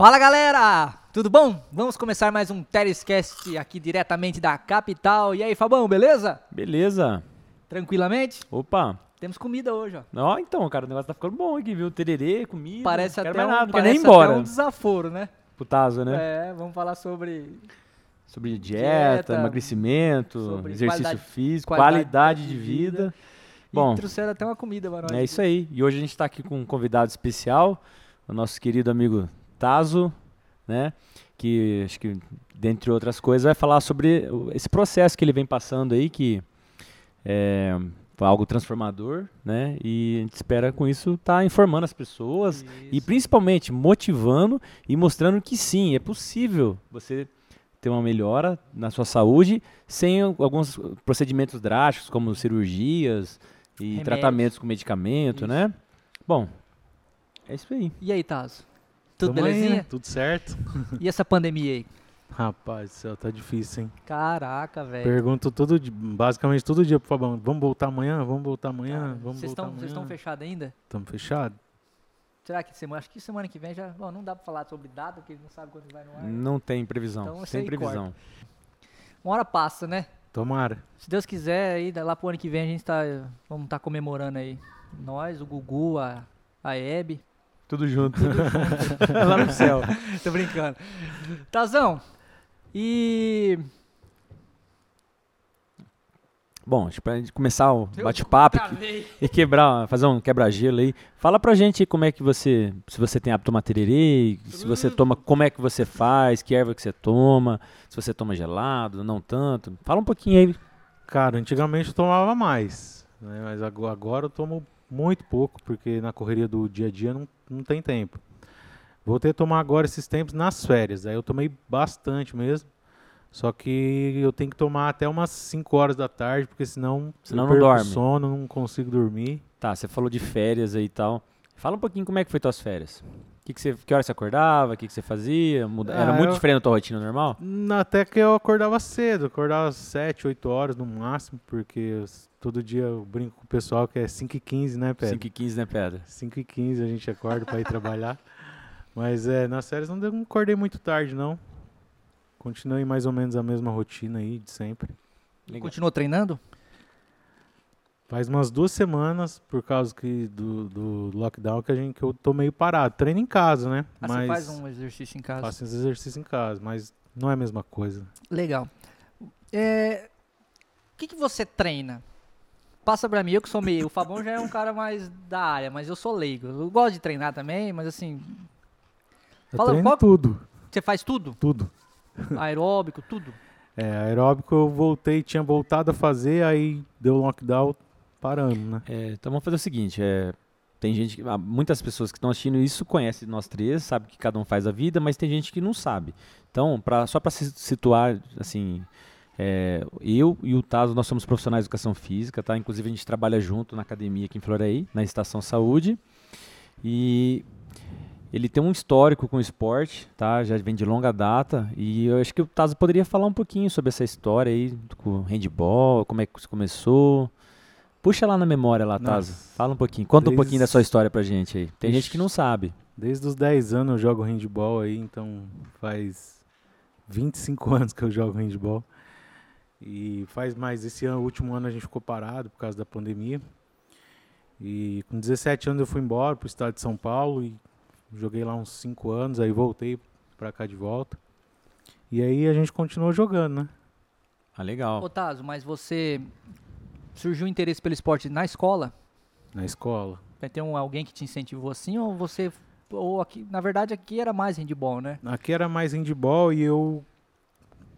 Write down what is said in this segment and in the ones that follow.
Fala galera, tudo bom? Vamos começar mais um Terescast aqui diretamente da capital. E aí, Fabão, beleza? Beleza. Tranquilamente? Opa. Temos comida hoje, ó. Ó, então, cara, o negócio tá ficando bom aqui, viu? Tererê, comida. Parece não até, um, nada, não parece nem embora. até um desaforo, né? Putazo, né? É, vamos falar sobre Sobre dieta, Dieta, emagrecimento, sobre exercício qualidade- físico, qualidade qualidade, de vida. vida. Bom, e trouxeram até uma comida para nós. é isso aí. E hoje a gente tá aqui com um convidado especial, o nosso querido amigo Tazo, né? Que acho que, dentre outras coisas, vai falar sobre esse processo que ele vem passando aí, que é foi algo transformador, né? E a gente espera com isso estar informando as pessoas E Isso. principalmente motivando e mostrando que sim, é possível você ter uma melhora na sua saúde sem al- alguns procedimentos drásticos, como cirurgias e Remédios. tratamentos com medicamento, Isso. né? Bom, é isso aí. E aí, Tazo? Tudo Tamo aí, belezinha? né? Tudo certo? E essa pandemia aí? Rapaz, do céu, tá difícil, hein? Caraca, velho. Pergunto todo dia, basicamente todo dia pro Fabão, vamos voltar amanhã? Vamos voltar amanhã? Cara, Vamos Vocês voltar estão amanhã? vocês estão fechados ainda? Tamo fechado? Será que semana, acho que semana que vem já, bom, não dá pra falar sobre data, porque ele não sabe quando vai no ar. Não tem previsão, Então, sem aí previsão. Uma hora passa, né? Tomara. Se Deus quiser, aí lá pro ano que vem a gente tá, vamos estar comemorando aí. Nós, o Gugu, a, a Hebe. Tudo junto. Lá no céu. Tô brincando. Tazão, e Bom, acho que pra gente começar o bate-papo Travei. e quebrar, fazer um quebra-gelo aí. Fala pra gente como é que você, se você tem hábito de tomar tererê, se você toma, como é que você faz, que erva que você toma, se você toma gelado, não tanto. Fala um pouquinho aí. Cara, antigamente eu tomava mais, né? Mas ago- agora eu tomo muito pouco, porque na correria do dia a dia não, não tem tempo. Voltei a tomar agora esses tempos nas férias, aí eu tomei bastante mesmo. Só que eu tenho que tomar até umas 5 horas da tarde, porque senão, Senão eu não dorme. sono, não consigo dormir. Tá, você falou de férias aí e tal. Fala um pouquinho como é que foi tuas férias. Que que você, que hora você acordava? O que, que você fazia? Muda- Era Ah, muito eu- diferente da tua rotina normal? Até que eu acordava cedo, acordava às 7, 8 horas no máximo, porque eu todo dia eu brinco com o pessoal que é 5 e 15, né, Pedro? 5 e 15, né, Pedra? 5 e 15 a gente acorda para ir trabalhar. Mas é, nas férias não, não acordei muito tarde, não. Continuei mais ou menos a mesma rotina aí de sempre. Legal. Continuou treinando? Faz umas duas semanas, por causa que do, do lockdown, que, a gente, que eu tô meio parado. Treino em casa, né? Ah, mas você faz um exercício em casa? faço esse exercício em casa, mas não é a mesma coisa. Legal. É, O que, que você treina? Passa pra mim, eu que sou meio. O Fabão já é um cara mais da área, mas eu sou leigo. Eu gosto de treinar também, mas assim. Eu Fala, treino qual- tudo, Você faz tudo? tudo. Aeróbico, tudo? É, aeróbico eu voltei, tinha voltado a fazer, aí deu lockdown parando, né? É, então vamos fazer o seguinte, é, tem gente, que- ah, muitas pessoas que estão assistindo isso conhecem nós três, sabe que cada um faz a vida, mas tem gente que não sabe. Então, pra, só para se situar, assim, é, eu e o Tazo, nós somos profissionais de educação física, tá? Inclusive a gente trabalha junto na academia aqui em Floraí, na Estação Saúde, e ele tem um histórico com o esporte, tá? Já vem de longa data, e eu acho que o Tazo poderia falar um pouquinho sobre essa história aí, com handball, como é que começou. Puxa lá na memória lá, Tazo. Fala um pouquinho. Conta um Desde- pouquinho da sua história pra gente aí. Tem gente que não sabe. Desde os 10 anos eu jogo handball aí, então faz 25 anos que eu jogo handball. E faz mais, esse ano, último ano a gente ficou parado por causa da pandemia. E com 17 anos eu fui embora pro estado de São Paulo e joguei lá uns 5 anos, aí voltei pra cá de volta. E aí a gente continuou jogando, né? Ah, legal. Ô, Tazo, mas você. Surgiu interesse pelo esporte na escola? Na escola. Ter um, alguém que te incentivou assim? Ou você. Ou aqui, na verdade, aqui era mais handball, né? Aqui era mais handball e eu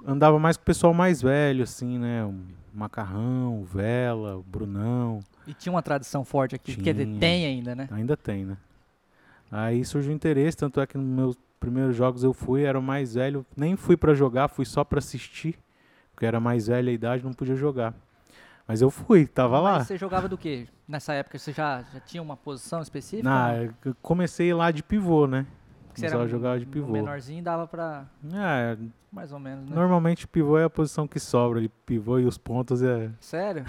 andava mais com o pessoal mais velho, assim, né? O Macarrão, o Vela, o Brunão. E tinha uma tradição forte aqui. Quer dizer, Tinha. tem ainda, né? Ainda tem, né? Aí surgiu o interesse, tanto é que nos meus primeiros jogos eu fui, era o mais velho, nem fui pra jogar, fui só pra assistir, porque era mais velha a idade, não podia jogar. Mas eu fui, tava Mas lá. você jogava do quê? Nessa época você já, já tinha uma posição específica? Na, eu comecei lá de pivô, né? Que você Começava a um- jogar de pivô. menorzinho dava pra. É, Mais ou menos, né? normalmente pivô é a posição que sobra, ali, pivô e os pontos é... Sério?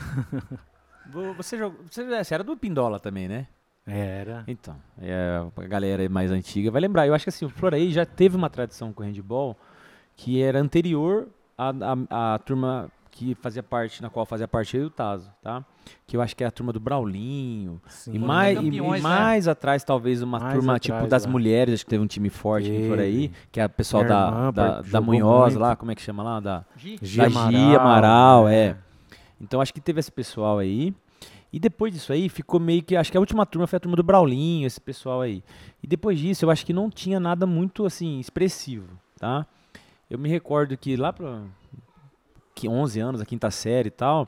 Vo- Você, jogou, você, você era do Pindola também, né? Era. Então, é, a galera mais antiga vai lembrar. Eu acho que assim, o Floraí já teve uma tradição com o handball que era anterior à, à, à turma que fazia parte, na qual fazia parte eu e o Tazo, tá? Que eu acho que é a turma do Braulinho. Sim. E mais, e- campeões, e né? mais atrás, talvez, uma Mais turma atrás, tipo das lá. mulheres, acho que teve um time forte por aí, que é a pessoal Minha da, irmã da, da Munhoz muito. lá, como é que chama lá? Da, Gi? Gia da Gia Amaral, é. Então acho que teve esse pessoal aí. E depois disso aí ficou meio que. Acho que a última turma foi a turma do Braulinho, esse pessoal aí. E depois disso eu acho que não tinha nada muito assim expressivo, tá? Eu me recordo que lá para 11 anos, a quinta série e tal,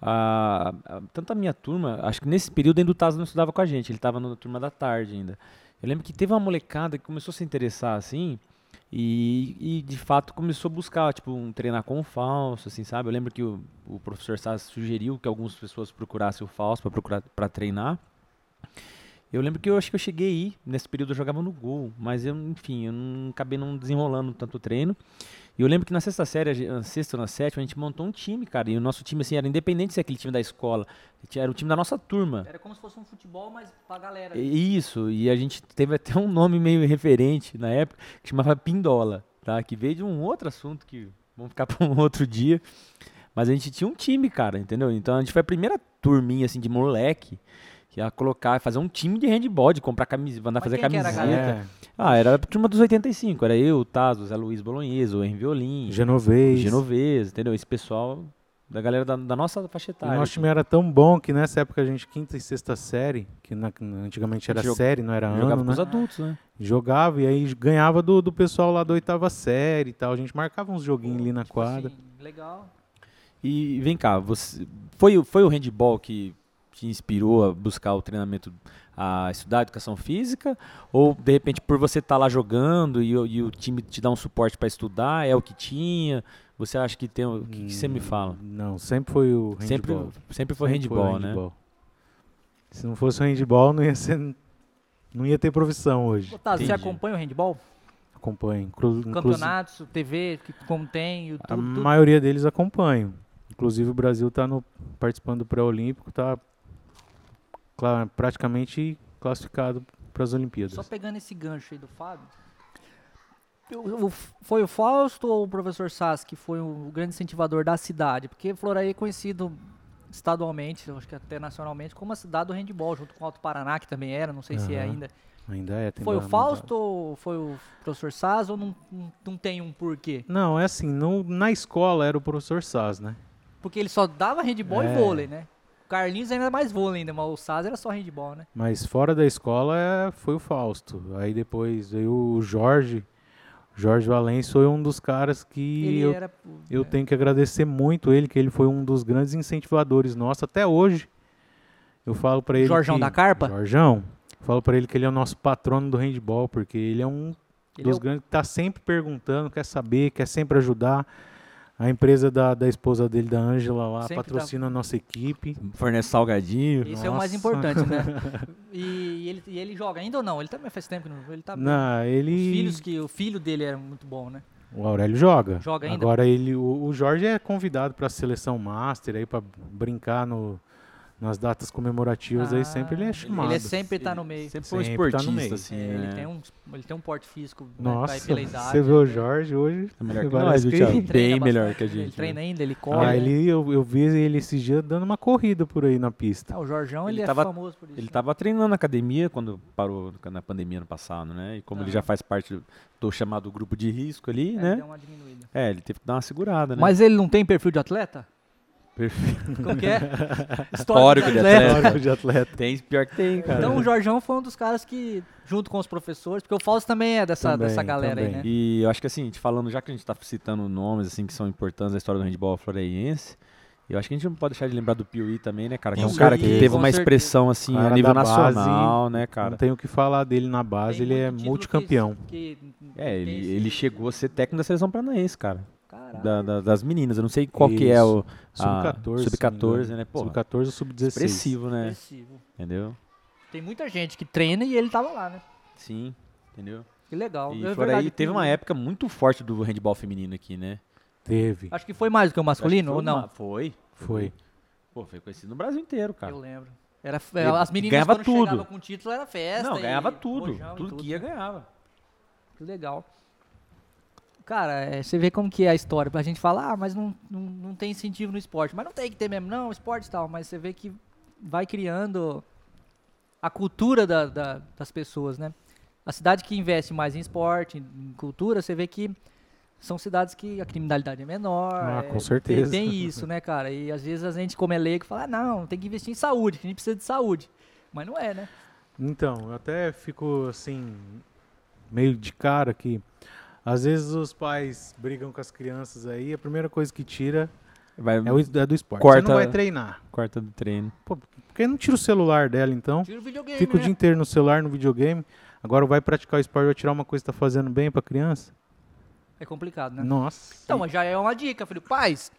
a, a- tanto a minha turma, acho que nesse período ainda o Tazo não estudava com a gente, ele estava na turma da tarde ainda. Eu lembro que teve uma molecada que começou a se interessar assim, e, e, de fato começou a buscar, tipo, um treinar com o falso, assim, sabe? Eu lembro que o, o professor Sass sugeriu que algumas pessoas procurassem o falso para procurar para treinar. Eu lembro que eu acho que eu cheguei aí, nesse período eu jogava no gol, mas eu, enfim, eu não acabei não desenrolando tanto treino. E eu lembro que na sexta série, na sexta ou na sétima, a gente montou um time, cara, e o nosso time, assim, era independente se aquele time da escola, era o time da nossa turma. Era como se fosse um futebol, mas pra galera. E- Isso, e a gente teve até um nome meio referente na época, que chamava Pindola, tá? Que veio de um outro assunto que vamos ficar para um outro dia. Mas a gente tinha um time, cara, entendeu? Então a gente foi a primeira turminha, assim, de moleque, que ia colocar, fazer um time de handball, de comprar camiseta, mandar Mas fazer quem que era a camiseta. galera? É. Ah, era a turma dos 85, era eu, o Tazo, o Zé Luiz Bolonhesa, o Henry Violim, o Genovês. Genovese, entendeu? Esse pessoal da galera da, da nossa faixa O etária. nosso assim. time era tão bom que nessa época a gente, quinta e sexta série, que na- antigamente era série, não era Jogava ano, com os né? adultos, né? Jogava e aí ganhava do, do pessoal lá da oitava série e tal. A gente marcava uns joguinhos ali na Tipo quadra. assim, legal. E vem cá, você foi, o- foi o handball que te inspirou a buscar o treinamento, a estudar educação física? Ou de repente por você estar lá jogando e, o- e o time te dá um suporte para estudar, é o que tinha? Você acha que tem. O que, que você me fala? Não, sempre foi o handball. Sempre, sempre foi Sempre handball, o né? handball. Se não fosse o handball, não ia ser. Não ia ter profissão hoje. Otávio, você acompanha o handball? Acompanho. Inclu- Campeonatos, TV, que, como tem, A YouTube, tudo. maioria deles acompanho. Inclusive o Brasil está participando do pré-olímpico, está praticamente classificado para as Olimpíadas. Só pegando esse gancho aí do Fábio. foi o Fausto ou o professor Sass que foi o grande incentivador da cidade? Porque Floraí é conhecido estadualmente, acho que até nacionalmente, como a cidade do handball, junto com o Alto Paraná, que também era, não sei se é ainda. Ainda é. tem Foi o Fausto ou foi o professor Sass ou não, não, tem um porquê? Não, é assim, no- na escola era o professor Saz, né? Porque ele só dava handball É. e vôlei, né? O Carlinhos ainda é mais vôlei ainda, mas o Sass era só handball, né? Mas fora da escola é, foi o Fausto. Aí depois veio o Jorge. Jorge Valença foi um dos caras que Ele eu, era. eu tenho que agradecer muito ele, que ele foi um dos grandes incentivadores nossos até hoje. Eu falo pra ele Jorjão que, da Carpa? Jorjão. Falo pra ele que ele é o nosso patrono do handball, porque ele é um Ele dos é o- grandes que tá sempre perguntando, quer saber, quer sempre ajudar. A empresa da, da esposa dele, da Ângela lá, Sempre patrocina a nossa equipe. Fornece salgadinho. Esse é o mais Nossa. importante, né? E ele, e ele joga ainda ou não? Ele também faz tempo que não. Ele tá. Não, Os ele. filhos que o filho dele era muito bom, né? O Aurélio joga. Joga ainda? Agora ele, o, o Jorge é convidado para a seleção master aí para brincar no, nas datas comemorativas aí sempre ele é Ah, chamado. Ele sempre tá no meio. Sempre foi um Sempre tá no esportista, meio. assim. É, ele, né? tem um, ele tem um porte físico né, Nossa, vai pela idade. você vê o né? Jorge hoje. É melhor que nós, viu, que-? Ele Bem melhor que a né? gente. Ele treina ainda, ele Ah, corre. né? ele, eu, eu vi ele esses dias dando uma corrida por aí na pista. Ah, o Jorjão, ele, Ele é tava- famoso por isso. Ele né? tava treinando na academia quando parou na pandemia ano passado, né? E como ele Aham. já faz parte do, do chamado grupo de risco ali, É, né? deu uma diminuída. É, ele teve que dar uma segurada, né? Mas ele não tem perfil de atleta? Perfeito. Como que é? Histórico de atleta. Histórico de atleta. Tem, pior que tem, cara. Então o Jorjão foi um dos caras que, junto com os professores, porque o Fausto também é dessa, Também, dessa galera aí, também. né? E eu acho que assim, te falando, já que a gente tá citando nomes assim que são importantes da história do handball floraiense, eu acho que a gente não pode deixar de lembrar do Piuí também, né, cara? Que é um cara que teve uma expressão assim Cara a nível da base, nacional, né, cara? Não tenho o que falar dele na base, Tem ele é multicampeão. Que, que É, ele, ele chegou a ser técnico da seleção paranaense, cara. Da- da- das meninas. Eu não sei qual que é o. a- Sub-14. Sub-14, né? Pô, Sub-14 ou sub-16. expressivo, né? Expressivo. Entendeu? Tem muita gente que treina e ele tava lá, né? Sim, entendeu? Que legal. E É por aí teve que- uma época muito forte do handball feminino aqui, né? Teve. Acho que foi mais do que o masculino, ou não? uma- Foi. Foi. Pô, foi conhecido no Brasil inteiro, cara. Eu lembro. Era, as meninas ganhava quando tudo. chegavam com o título era festa. Não, e ganhava tudo. e Tudo que ia, ganhava. Que legal. Cara, é, você vê como que é a história. Pra gente falar, ah, mas não, não, não tem incentivo no esporte. Mas não tem que ter mesmo, não, esporte e tal. Mas você vê que vai criando a cultura da- da- das pessoas, né? A cidade que investe mais em esporte, em cultura, você vê que são cidades que a criminalidade é menor. Ah, é, com tem- certeza. Tem, isso, né, cara? E às vezes a gente, como é leigo, fala, ah, não, tem que investir em saúde, que a gente precisa de saúde. Mas não é, né? Então, eu até fico assim, meio de cara que às vezes os pais brigam com as crianças aí, a primeira coisa que tira Vai, é, o, é do esporte. Corta- Você não vai treinar. quarta do treino. Pô, por que não tira o celular dela então? Tira o videogame, Fica o né? dia inteiro no celular, no videogame. Agora vai praticar o esporte, vai tirar uma coisa que tá fazendo bem pra criança? É complicado, né? Nossa. Então, mas já é uma dica, filho. Pais,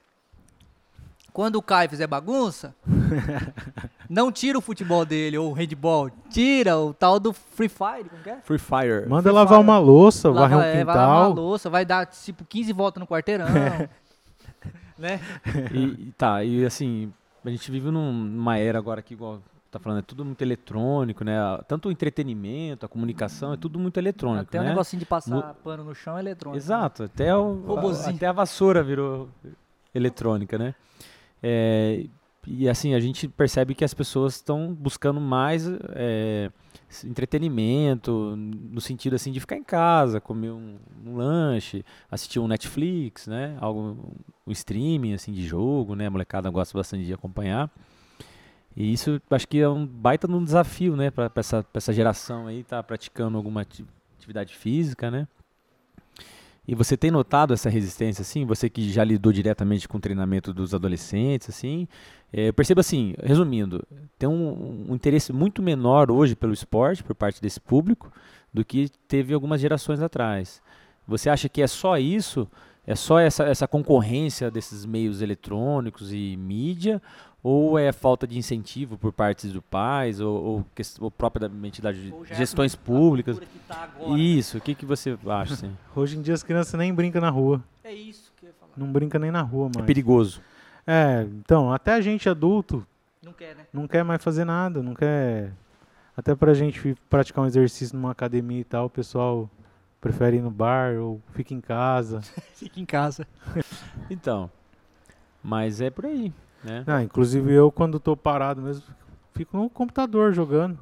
quando o Caio fizer bagunça, não tira o futebol dele ou o handball. Tira o tal do Free Fire, como que é? Free Fire. Manda Free lavar Fire. uma louça, Lava- varrer um é, vai lavar a quintal. louça, vai dar tipo 15 voltas no quarteirão. né? E, tá, e assim, a gente vive num- numa era agora que, igual tá falando, é tudo muito eletrônico, né? A- Tanto o entretenimento, a comunicação, é tudo muito eletrônico, Até o né? negocinho de passar No- pano no chão é eletrônico. Exato, até, o, Robozinho. até a vassoura virou eletrônica, né? É, e assim, a gente percebe que as pessoas estão buscando mais é, entretenimento, no sentido assim de ficar em casa, comer um, um lanche, assistir um Netflix, né? Algo, um streaming assim de jogo, né? A molecada gosta bastante de acompanhar. E isso acho que é um baita de um desafio, né, para essa, essa geração aí tá praticando alguma ati- atividade física, né? E você tem notado essa resistência, assim? Você que já lidou diretamente com o treinamento dos adolescentes, assim? É, assim, resumindo, tem um, um interesse muito menor hoje pelo esporte por parte desse público do que teve algumas gerações atrás. Você acha que é só isso? É só essa, essa concorrência desses meios eletrônicos e mídia? Ou é falta de incentivo por parte dos pais? Ou, ou, ou propriamente das é gestões a públicas? que tá agora, né? Isso, o que, que você acha? Assim? Hoje em dia as crianças nem brincam na rua. É isso que eu ia falar. Não brinca nem na rua É mais. perigoso. É, então, até a gente adulto Não quer, né? não quer mais fazer nada, não quer. Até pra gente praticar um exercício numa academia e tal, o pessoal prefere ir no bar ou fica em casa. Fica em casa. Então, mas é por aí, né? Ah, inclusive eu, quando tô parado mesmo, fico no computador jogando.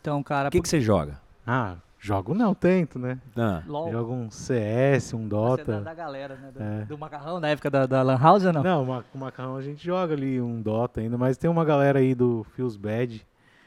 Então, cara, O que, que você joga? Ah, jogo não, tento, né? Ah, LOL. Jogo um CS, um Você é da, Dota. da galera, né? Do, É. do macarrão, da época da, da Lan House ou não? Não, ma- com macarrão a gente joga ali um Dota ainda, mas tem uma galera aí do Feels Bad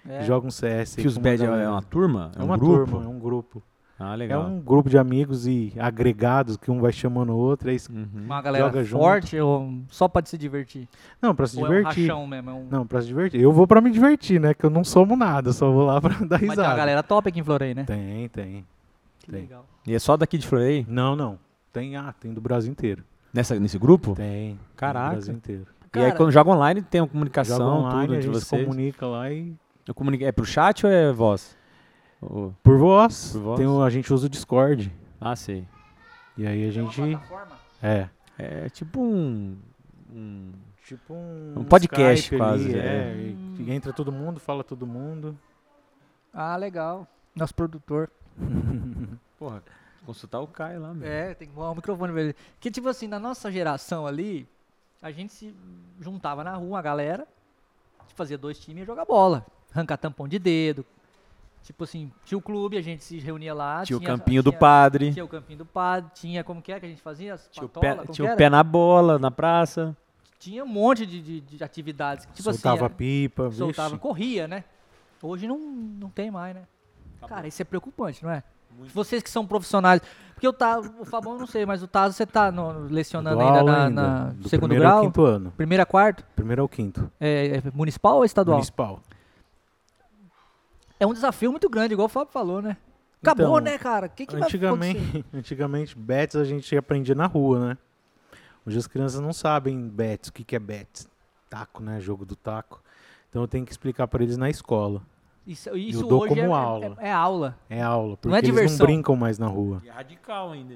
É. que joga um CS. aí Fios Bad é uma turma? É um uma grupo? turma, é um grupo. Ah, É um grupo de amigos e agregados que um vai chamando o outro. É isso. Uhum. Uma galera Joga junto. forte ou só pra se divertir? Não, pra se ou divertir. é um mesmo? É um... Não, pra se divertir. Eu vou pra me divertir, né? Que eu não somo nada, só vou lá pra dar Mas tem risada. uma galera top aqui em Florei, né? Tem, tem. Que tem. legal. E é só daqui de Florei? Não, não. Tem, ah, tem do Brasil inteiro. Nessa, nesse grupo? Tem. tem Caraca. Do Brasil inteiro. e aí Cara, quando joga online tem uma comunicação, Joga online, tudo a entre vocês? comunica lá e... Eu comunico- É pro chat ou é voz? Por voz. Por voz? Tem o- a gente usa o Discord. Ah, sei. E aí a gente... plataforma? É. É tipo um... um- Tipo um... Um podcast Skype quase, ali, é. é. e- e entra todo mundo, fala todo mundo. Ah, legal. Nosso produtor. Porra, consultar o Caio lá, meu. É, tem que pôr o microfone pra ele. Que tipo assim, na nossa geração ali, a gente se juntava na rua, a galera, fazia dois times e jogar bola. Arrancar tampão de dedo. Tipo assim, tinha o clube, a gente se reunia lá. Tinha o tinha- campinho do tinha- padre, Tinha o campinho do padre, tinha como que é que a gente fazia? As tinha o patola, pé, como tinha o pé na bola, na praça. Tinha um monte de, de- de atividades. que, Tipo Soltava assim, pipa, soltava, vixe. corria, né? Hoje não, não tem mais, né? Cara, isso é preocupante, não é? Vocês que são profissionais. Porque o Tazo, o Fabão eu não sei, mas o Tazo você tá no- lecionando ainda na, ainda, na do segundo primeiro ao grau? quinto ano. Primeira, quarto? Primeiro ao quinto. É, é municipal ou estadual? Municipal. É um desafio muito grande, igual o Fábio falou, né? Acabou, Então, né, cara? O que, que vai acontecer? Antigamente, antigamente, bets a gente aprendia na rua, né? Hoje as crianças não sabem bets, o que, que é bets. Taco, né? Jogo do taco. Então eu tenho que explicar para eles na escola. Isso, isso dou hoje como é, aula. É, é aula. É aula, porque Não é eles diversão. não brincam mais na rua. E é radical ainda.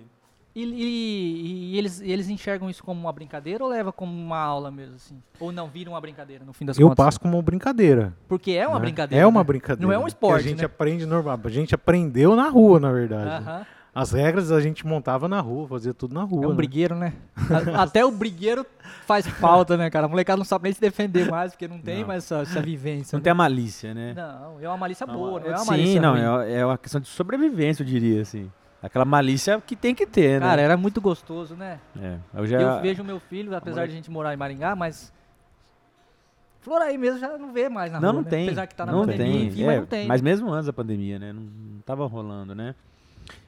E, e- e eles, eles enxergam isso como uma brincadeira ou leva como uma aula mesmo, assim? Ou não vira uma brincadeira, no fim das Eu contas? passo como brincadeira. Porque é uma né? brincadeira. É uma né? brincadeira. Não é um que esporte, A gente né? aprende normal. A gente aprendeu na rua, na verdade. Aham. As regras a gente montava na rua, fazia tudo na rua. É um né? brigueiro, né? Até o brigueiro faz falta, né, cara? A molecada não sabe nem se defender mais, porque não tem Não. mais essa, essa vivência. Não né? tem a malícia, né? Não, é uma malícia boa, não é é- uma Sim, malícia não, ruim. é, é uma questão de sobrevivência, eu diria, assim. Aquela malícia que tem que ter, Cara, né? era muito gostoso, né? É, eu já... Eu vejo meu filho, apesar moleque- de a gente morar em Maringá, mas... Floraí mesmo já não vê mais na Não, rua, não né? tem. Apesar que tá na não pandemia, tem. enfim, é, mas não tem. Mas mesmo antes da pandemia, né? Não, não tava rolando, né?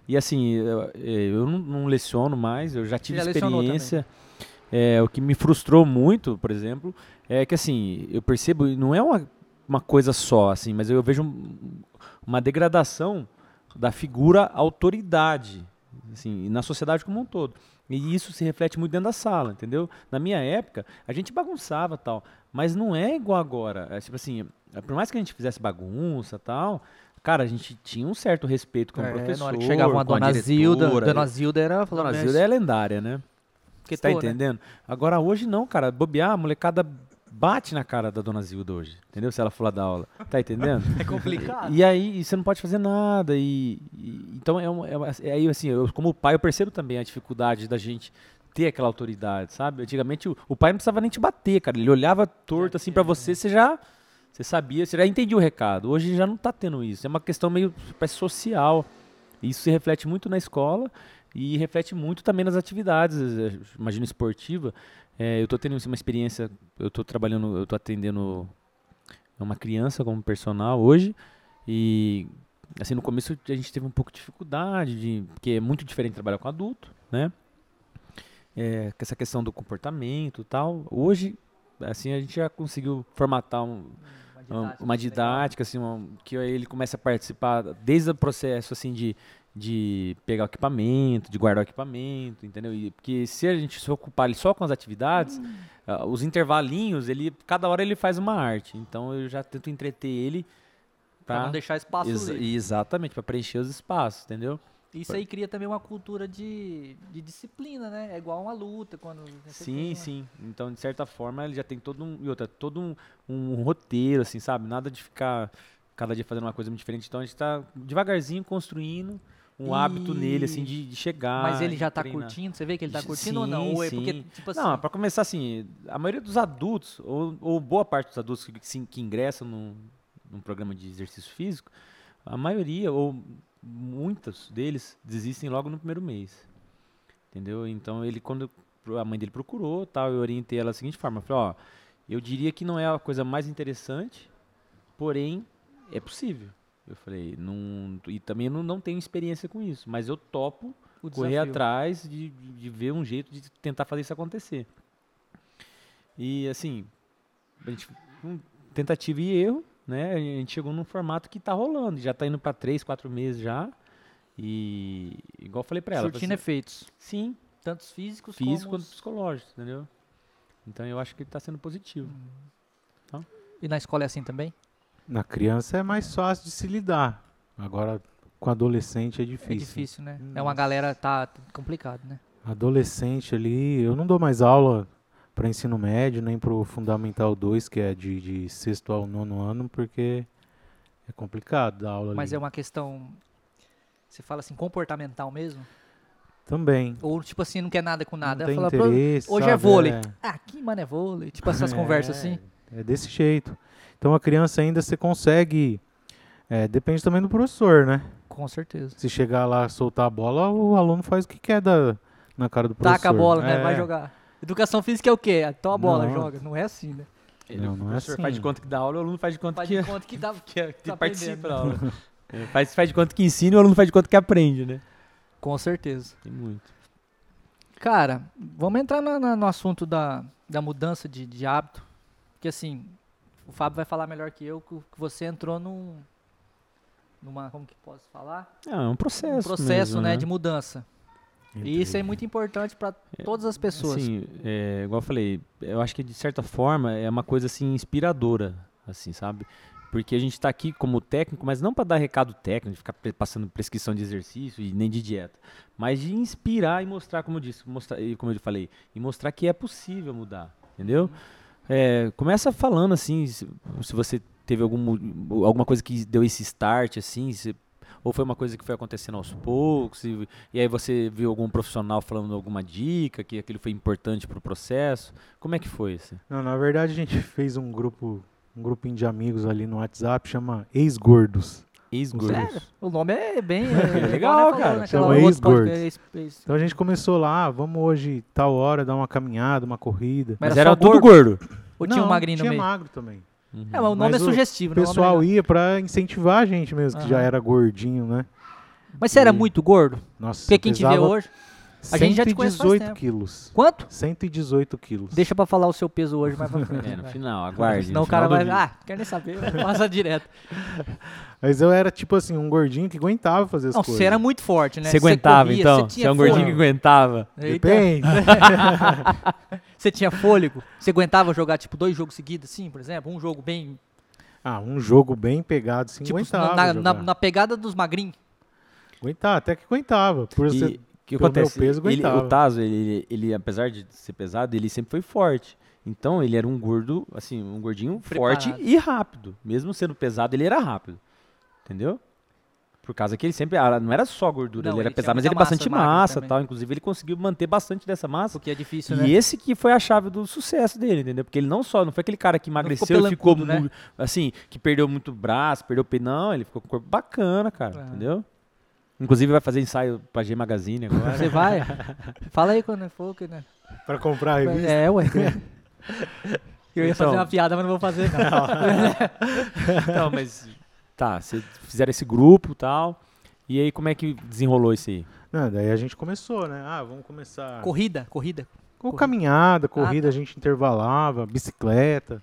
E assim, eu, eu não, não leciono mais, eu já tive já experiência. É, o que me frustrou muito, por exemplo, é que assim, eu percebo, não é uma, uma coisa só, assim, mas eu vejo um- uma degradação da figura autoridade, assim, na sociedade como um todo. E isso se reflete muito dentro da sala, entendeu? Na minha época, a gente bagunçava tal, mas não é igual agora. É, tipo assim, por mais que a gente fizesse bagunça tal, cara, a gente tinha um certo respeito com o É, professor, na hora que chegava uma dona Zilda, dona Zilda era... Dona Zilda é lendária, né? Porque Você tá né? entendendo? Agora hoje não, cara. Bobear, a molecada bate na cara da Dona Zilda hoje. Entendeu? Se ela for lá dar aula. Tá entendendo? É complicado. E aí e você não pode fazer nada. E, e- então é, um, é, uma- é aí assim, eu, como pai, eu percebo também a dificuldade da gente ter aquela autoridade, sabe? Antigamente o, o pai não precisava nem te bater, cara. Ele olhava torto assim pra você, você já você sabia, você já entendia o recado. Hoje já não tá tendo isso. É uma questão meio social. Isso se reflete muito na escola e reflete muito também nas atividades, eh, imagino esportiva. Eh, eu estou tendo uma experiência, eu estou trabalhando, eu estou atendendo uma criança como personal hoje e assim no começo a gente teve um pouco de dificuldade de porque é muito diferente trabalhar com adulto, né? É, essa questão do comportamento e tal. Hoje assim a gente já conseguiu formatar um, uma, uma didática assim um- que ele começa a participar desde o processo assim de, de pegar o equipamento de guardar o equipamento entendeu e porque se a gente se ocupar ele só com as atividades ah, os intervalinhos ele cada hora ele faz uma arte então eu já tento entreter ele pra não deixar espaço livre. exatamente para preencher os espaços entendeu Isso aí cria também uma cultura de, de disciplina, né? É igual uma luta. quando Sim, uma- sim. Então, de certa forma, ele já tem todo um. E outra, todo um, um roteiro, assim, sabe? Nada de ficar cada dia fazendo uma coisa muito diferente. Então, a gente tá devagarzinho construindo um hábito nele, assim, de, de chegar. Mas ele já tá treinar. curtindo? Você vê que ele tá Sim, curtindo ou não? Ou é porque, sim. tipo assim... Não, pra começar, assim, a maioria dos adultos, ou, ou boa parte dos adultos que, que, que ingressam num, num programa de exercício físico, a maioria, ou muitos deles, desistem logo no primeiro mês. Entendeu? Então, ele, quando a mãe dele procurou, tal, eu orientei ela da seguinte forma, eu falei, ó, eu diria que não é a coisa mais interessante, porém, é possível. Eu falei, não, e também não, não tenho experiência com isso, mas eu topo correr atrás de, de, ver um jeito de tentar fazer isso acontecer. E assim, a gente, um, tentativa e erro, né? A gente chegou num formato que tá rolando, já tá indo para três, quatro meses já. E igual eu falei para ela, Surtindo assim, efeitos. sim, Tantos físicos, físico como... quanto os- psicológico, entendeu? Então eu acho que tá sendo positivo. E na escola é assim também? Na criança é mais fácil de se lidar. Agora, com adolescente é É difícil. difícil, né? É uma galera... Tá complicado, né? Adolescente ali, eu não dou mais aula para ensino médio, nem pro Fundamental 2, que é de, de sexto ao nono ano, porque é complicado dar aula Mas ali. é uma questão... Você fala assim, comportamental mesmo? Também. Ou tipo assim, não quer nada com nada. Não tem Fala, "Pro- interesse, hoje é sabe? vôlei. É. Ah, que mano é vôlei? Tipo essas conversas assim. É desse jeito. Então a criança ainda você consegue. é, depende também do professor, né? Com certeza. Se chegar lá soltar a bola, o aluno faz o que quer da, na cara do professor. Taca a bola, né? É. Vai jogar. Educação física é o quê? Toma a bola, Não. joga. Não é assim, né? Não, não o é professor assim. faz de conta que dá aula, o aluno faz de conta Faz que, de conta que dá. que, que tá participa da aula. É, faz, faz de conta que ensina e o aluno faz de conta que aprende, né? Com certeza. Tem muito. Cara, vamos entrar na- na- no assunto da, da mudança de, de hábito. Porque assim, o Fábio vai falar melhor que eu que, você entrou num. numa. como que posso falar? É, é um processo. um processo, mesmo, né, de mudança. E isso é muito importante para todas as pessoas. Assim, é, igual eu falei, eu acho que de certa forma é uma coisa assim inspiradora, assim, sabe? Porque a gente está aqui como técnico, mas não para dar recado técnico, de ficar passando prescrição de exercício e nem de dieta, mas de inspirar e mostrar, como eu disse, mostrar, e como eu falei, e mostrar que é possível mudar, entendeu? É, começa falando assim, se, você teve algum, alguma coisa que deu esse start, assim, se- ou foi uma coisa que foi acontecendo aos poucos, e, e aí você viu algum profissional falando alguma dica, que aquilo foi importante para o processo. Como é que foi isso? Na verdade a gente fez um grupo, um grupinho de amigos ali no WhatsApp, chama Ex-Gordos. Ex-gordos. Sério? O nome é bem. É legal, igual, né, cara. Chama ex-gordos. ex- Então a gente começou lá, vamos hoje, tal hora, dar uma caminhada, uma corrida. Mas Mas era era tudo gordo. Ou tinha um Não, magrinho no tinha meio? magro também. Uhum. É, mas o nome Mas é sugestivo. O né? O é pessoal legal. ia pra incentivar a gente mesmo, que já Aham. era gordinho, né? Mas você era E- muito gordo? Nossa, Porque quem te vê pesava hoje. A gente já te conhece faz 118 tempo. quilos. Quanto? 118 quilos. Deixa pra falar o seu peso hoje mais pra frente. É, no final, aguarde. Senão o cara vai. Ah, quer nem saber, passa direto. Mas eu era tipo assim, um gordinho que aguentava fazer as Não, coisas. você era muito forte, né? Você aguentava, corria, então? Você Você tinha é um gordinho que fôlego. aguentava. Eita. Depende. Você tinha fôlego? Você aguentava jogar, tipo, dois jogos seguidos, assim, por exemplo? Um jogo bem. ah, um jogo bem pegado, assim, Tipo, aguentava. na, na, jogar. na pegada dos magrinhos. Aguentava, até que aguentava. Por E o que acontece? meu peso, ele, aguentava. o Tazo, ele, ele, apesar de ser pesado, ele sempre foi forte. Então, ele era um gordo, assim, um gordinho forte Preparado. e rápido. Mesmo sendo pesado, ele era rápido. Entendeu? Por causa que ele sempre. ah, Não era só gordura, Não, ele era ele pesado, mas ele é bastante massa massa tal. Inclusive, ele conseguiu manter bastante dessa massa. Porque é difícil, E né? esse que foi a chave do sucesso dele, entendeu? Porque ele não só, não foi aquele cara que emagreceu e ficou, né? assim, que perdeu muito braço, perdeu peito. Não, ele ficou com o corpo bacana, cara, Ah. entendeu? Inclusive vai fazer ensaio pra G Magazine agora. Você vai? Fala aí quando for, que, né? Pra comprar a revista. É, ué. Eu ia fazer Então. uma piada, mas não vou fazer, não. então, mas tá, vocês fizeram esse grupo e tal. E aí como é que desenrolou isso aí? Não, daí a gente começou, né? Ah, vamos começar. Corrida, corrida. Com corrida. caminhada, corrida, Ah, a gente intervalava, bicicleta.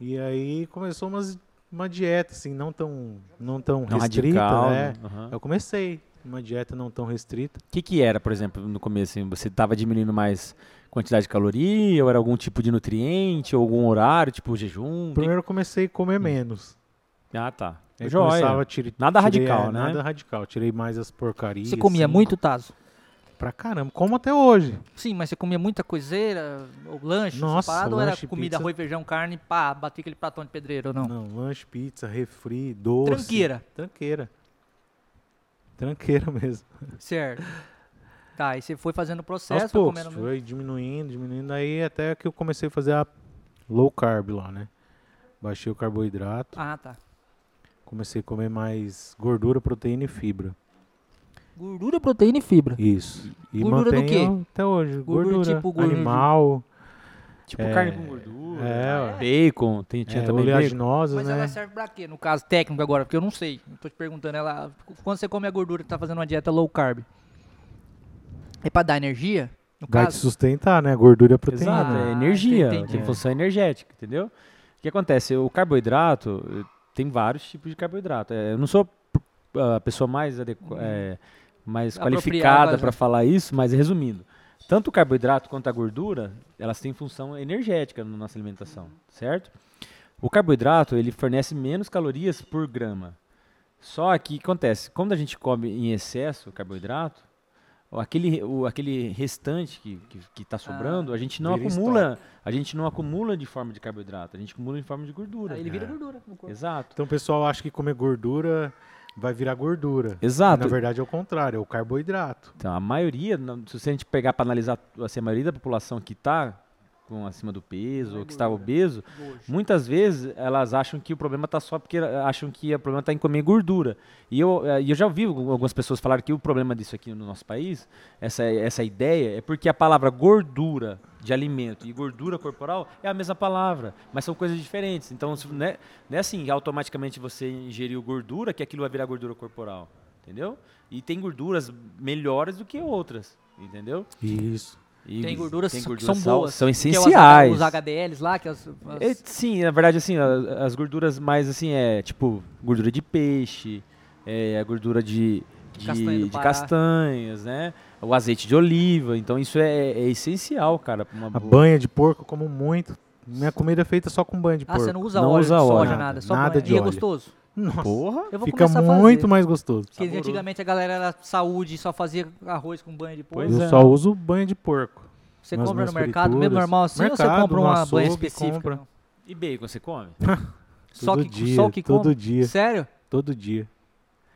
E aí começou umas, uma dieta, assim, não tão, não tão Não restrita, radical, né? Aham. Eu comecei uma dieta não tão restrita. O que que era, por exemplo, no começo? assim, você tava diminuindo mais quantidade de caloria, ou era algum tipo de nutriente, ou algum horário, tipo jejum? Primeiro eu comecei a comer menos. Ah, tá. Aí Joia. começava a tira- Nada tirei, radical, é, né? Nada radical. Tirei mais as porcarias. Você comia assim, muito, Tazo? Pra caramba. Como até hoje. Sim, mas você comia muita coiseira, ou lanche, Nossa, parada, ou era lanche, comida, pizza. arroz, feijão, carne, pá, batia aquele pratão de pedreiro ou não? Não, lanche, pizza, refri, doce. Tranqueira, Tranqueira. Tranqueira mesmo. certo. Tá, aí você foi fazendo o Aos processo, foi poucos. comendo... Foi diminuindo, diminuindo. Aí até que eu comecei a fazer a low carb lá, né? Baixei o carboidrato. Ah, tá. Comecei a comer mais gordura, proteína e fibra. Gordura, proteína e fibra. Isso. E Gordura do mantenho até hoje. Gordura Gordura, tipo gordura animal, Tipo É, carne com gordura, é, ué. bacon, tem, tinha é, também oleaginosas, Mas né? ela serve pra quê? No caso técnico agora, porque eu não sei. Eu tô te perguntando, ela. Quando você come a gordura que tá fazendo uma dieta low carb, é pra dar energia? No Vai te caso? sustentar, né? Gordura e proteína. Exato, Ah, é energia, entendi. tem É. função energética, entendeu? O que acontece? O carboidrato, eh, tem vários tipos de carboidrato. É, eu não sou a pessoa mais, adequ- é, mais qualificada mas- para falar isso, mas resumindo, tanto o carboidrato quanto a gordura, elas têm função energética na nossa alimentação, certo? O carboidrato, ele fornece menos calorias por grama. Só que o que acontece? Quando a gente come em excesso carboidrato, o- aquele, o, aquele restante que está que, que tá sobrando, a gente não acumula, a gente não acumula de forma de carboidrato, a gente acumula em forma de gordura. Aí ele vira É. gordura no corpo. Exato. Então o pessoal acha que comer gordura vai virar gordura. Exato. Na verdade é o contrário, é o carboidrato. Então, a maioria, se a gente pegar para analisar assim, a maioria da população que está com acima do peso, ou que está obeso, Gojo. muitas vezes elas acham que o problema está só porque acham que o problema está em comer gordura. E eu, eh, e eu já ouvi algu- algumas pessoas falar que o problema disso aqui no nosso país, essa, essa ideia, é porque a palavra gordura de alimento e gordura corporal é a mesma palavra, mas são coisas diferentes. Então, se- não é, não é assim que automaticamente você ingeriu gordura que aquilo vai virar gordura corporal, entendeu? E tem gorduras melhores do que outras, entendeu? Isso. E Tem gorduras tem que gorduras são sal- boas. São que é essenciais. Os HDLs lá, que as, as- É, sim, na verdade, assim, a- as gorduras mais, assim, é tipo gordura de peixe, é, a gordura de, de, Castanha de castanhas, né? O azeite de oliva. Então, isso é, é essencial, cara, pra uma A boa... banha de porco eu como muito. Minha comida é feita só com banho de Ah, porco. você não usa Não óleo usa de soja, óleo. nada. Só Nada banho. de E é óleo. gostoso? Nossa, Porra. Eu vou fica a muito mais gostoso. Porque Saboroso. antigamente a galera era saúde e só fazia arroz com banho de porco. Pois eu é. só uso banho de porco. Você nas compra no mercado mesmo normal assim ou você Mercado, compra uma banha específica? E bacon, você come? Só todo que, dia, só que todo come? dia, Sério? todo dia.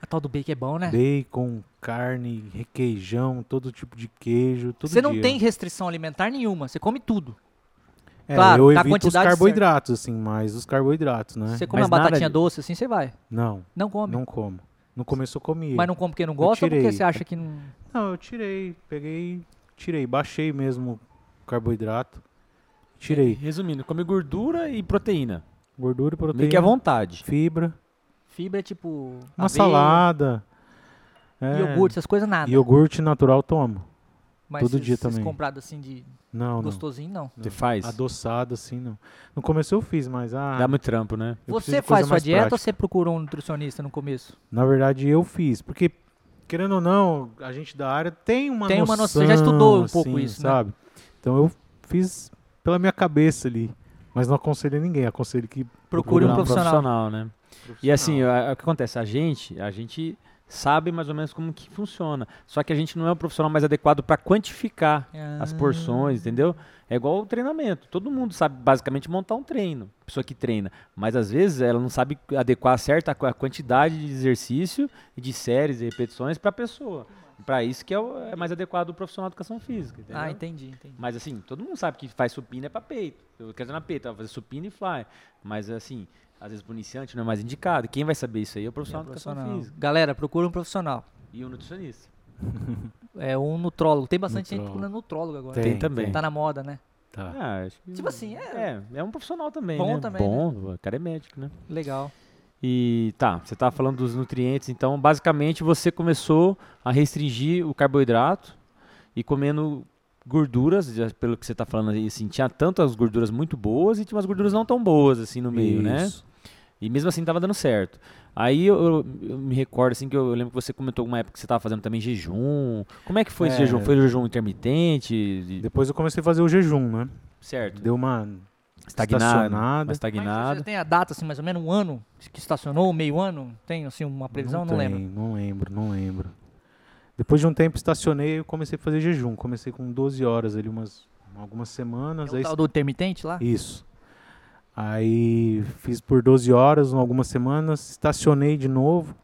A tal do bacon é bom, né? Bacon, carne, requeijão, todo tipo de queijo, todo Você não dia. tem restrição alimentar nenhuma, você come tudo. É, claro, eu na evito os carboidratos, assim, mais os carboidratos, né? Você come Mas uma batatinha de- doce assim, você vai. Não, Não come. não como. No começo eu comia. Mas não come porque não gosta ou porque você acha que não. Não, eu tirei, peguei, tirei, baixei mesmo o carboidrato. Tirei Resumindo, come gordura e proteína. gordura, Meio proteína, que à vontade. fibra, Fibra é tipo. uma aveia, salada. É, Iogurte, essas coisas nada. Iogurte natural tomo. Mas todo dia também. comprado assim de Não, gostosinho, não. Você faz? Adoçado assim, não. No começo eu fiz, mas ah, Dá muito trampo, né? Você faz sua dieta ou prática. você procurou um nutricionista no começo? Na verdade eu fiz, porque querendo ou não, a gente da área tem uma Tem noção. uma noção, você já estudou um pouco assim, isso, né? sabe? Então eu fiz pela minha cabeça ali, mas não aconselho ninguém, aconselho que Procure um Procurar profissional. né? E assim, o que acontece? A gente, a gente sabe mais ou menos como que funciona. Só que a gente não é o profissional mais adequado para quantificar as Ah. porções, entendeu? É igual o treinamento. Todo mundo sabe basicamente montar um treino, pessoa que treina. Mas às vezes ela não sabe adequar certa a quantidade de exercício e de séries e repetições para a pessoa. Para isso que é, o- é mais adequado o profissional de educação física, entendeu? Ah, entendi, entendi. Mas assim, todo mundo sabe que faz supina é para peito. Eu quero dizer na peito, vai fazer supina e fly. Mas assim, às vezes pro iniciante não é mais indicado. Quem vai saber isso aí é o profissional de educação Profissional. física Galera, procura um profissional. e o nutricionista. É um nutrólogo. Tem bastante gente Nutrólogo. procurando nutrólogo agora. Tem, Tem também. Tá na moda, né? tá. Ah, acho que- Tipo assim, é- é. É um profissional também, Bom né? também, Bom, o cara é médico, né? Legal. E tá, você tava falando dos nutrientes, então basicamente você começou a restringir o carboidrato e comendo gorduras, já pelo que você tá falando aí, assim, tinha tantas gorduras muito boas e tinha umas gorduras não tão boas assim no meio, né? E mesmo assim tava dando certo. Aí eu, eu- eu me recordo assim que eu, eu lembro que você comentou uma época que você tava fazendo também jejum. Como é que foi esse É. jejum? Foi jejum intermitente? De- Depois eu comecei a fazer o jejum, né? Certo. Deu uma Estagnado. estacionada. Uma estagnada. você tem a data, assim, mais ou menos um ano que estacionou, meio ano? Tem, assim, uma previsão? Não, tem, lembro. Não lembro, não lembro. Depois de um tempo estacionei e comecei a fazer jejum. Comecei com 12 horas ali, umas algumas semanas. É aí o tal do intermitente lá? Isso. Aí fiz por 12 horas, algumas semanas, estacionei de novo.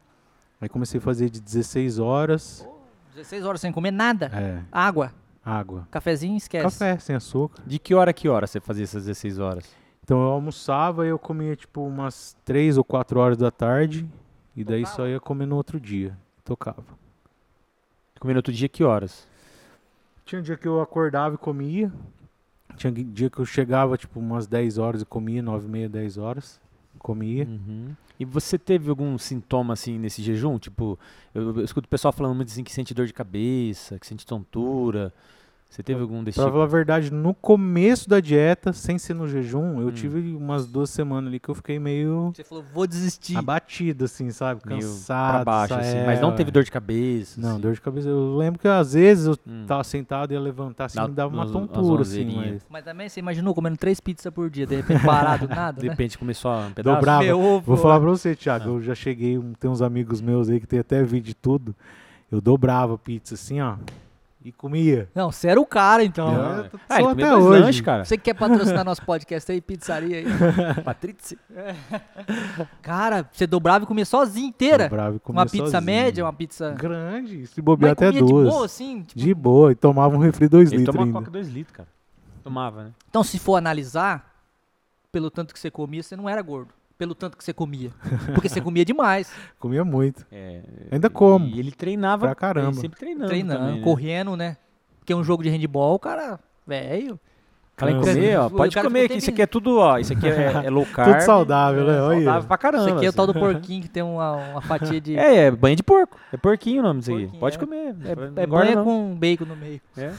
Aí comecei a fazer de 16 horas. 16 horas sem comer nada. É, Água, água. cafezinho, esquece. Café sem açúcar. De que hora a que hora você fazia essas 16 horas? Então eu almoçava e eu comia tipo umas 3 ou 4 horas da tarde. E daí Tocava? só ia comer no outro dia. Tocava. Comia no outro dia que horas? Tinha um dia que eu acordava e comia. Tinha dia que eu chegava tipo umas 10 horas e comia, 9 e meia, 10 horas. Comia. Uhum. E você teve algum sintoma assim nesse jejum? Tipo, eu, eu escuto o pessoal falando muito assim que sente dor de cabeça, que sente tontura. Você teve algum desse Pra tipo? falar a verdade, no começo da dieta, sem ser no jejum, eu Hum. tive umas duas semanas ali que eu fiquei meio Você falou, vou desistir. abatido, assim, sabe? Meio Cansado. pra baixo, sa- assim. é, Mas não teve dor de cabeça? Não, assim? dor de cabeça. Eu lembro que às vezes eu Hum. tava sentado e ia levantar assim, Dá me dava uma umas- umas tontura, assim, onzeirinhas. mas. Mas também você imaginou comendo três pizzas por dia, de repente parado, nada, De né? repente começou a um pedaço? Dobrava. Meu ovo, Vou falar pra você, Thiago, Ah. eu já cheguei, um- tem uns amigos meus aí que tem até vídeo de tudo. Eu dobrava pizza assim, ó, e comia. Não, você era o cara, então. É. tô- Ah, ele até hoje. lanches, cara. Você que quer patrocinar nosso podcast aí, pizzaria aí. Patrícia. Cara, você dobrava e comia sozinho inteira. Dobrava e comia Uma pizza sozinho. média, uma pizza. Grande, se bobear até comia de duas. boa, assim? tipo- De boa, e tomava um refri 2 Ele litros tomava ainda. coca 2 litros, cara. Tomava, né? Então, se for analisar, pelo tanto que você comia, você não era gordo. Pelo tanto que você comia. Porque você comia demais. Comia muito. É, Ainda como. E ele treinava Pra caramba. ele sempre treinando. treinando, também, né? correndo, né? Porque um jogo de handball, o cara, velho. Fala em Cansa. comer, ó. Pode cara comer aqui. Isso aqui é tudo, ó. Isso aqui é, é low carb. Tudo saudável, né? É, Olha. saudável pra caramba. Isso aqui é o tal do assim. porquinho que tem uma, uma fatia de. É, é banha de porco. É porquinho o nome disso aqui. Pode é. comer. É, é banha não. com bacon no meio. É.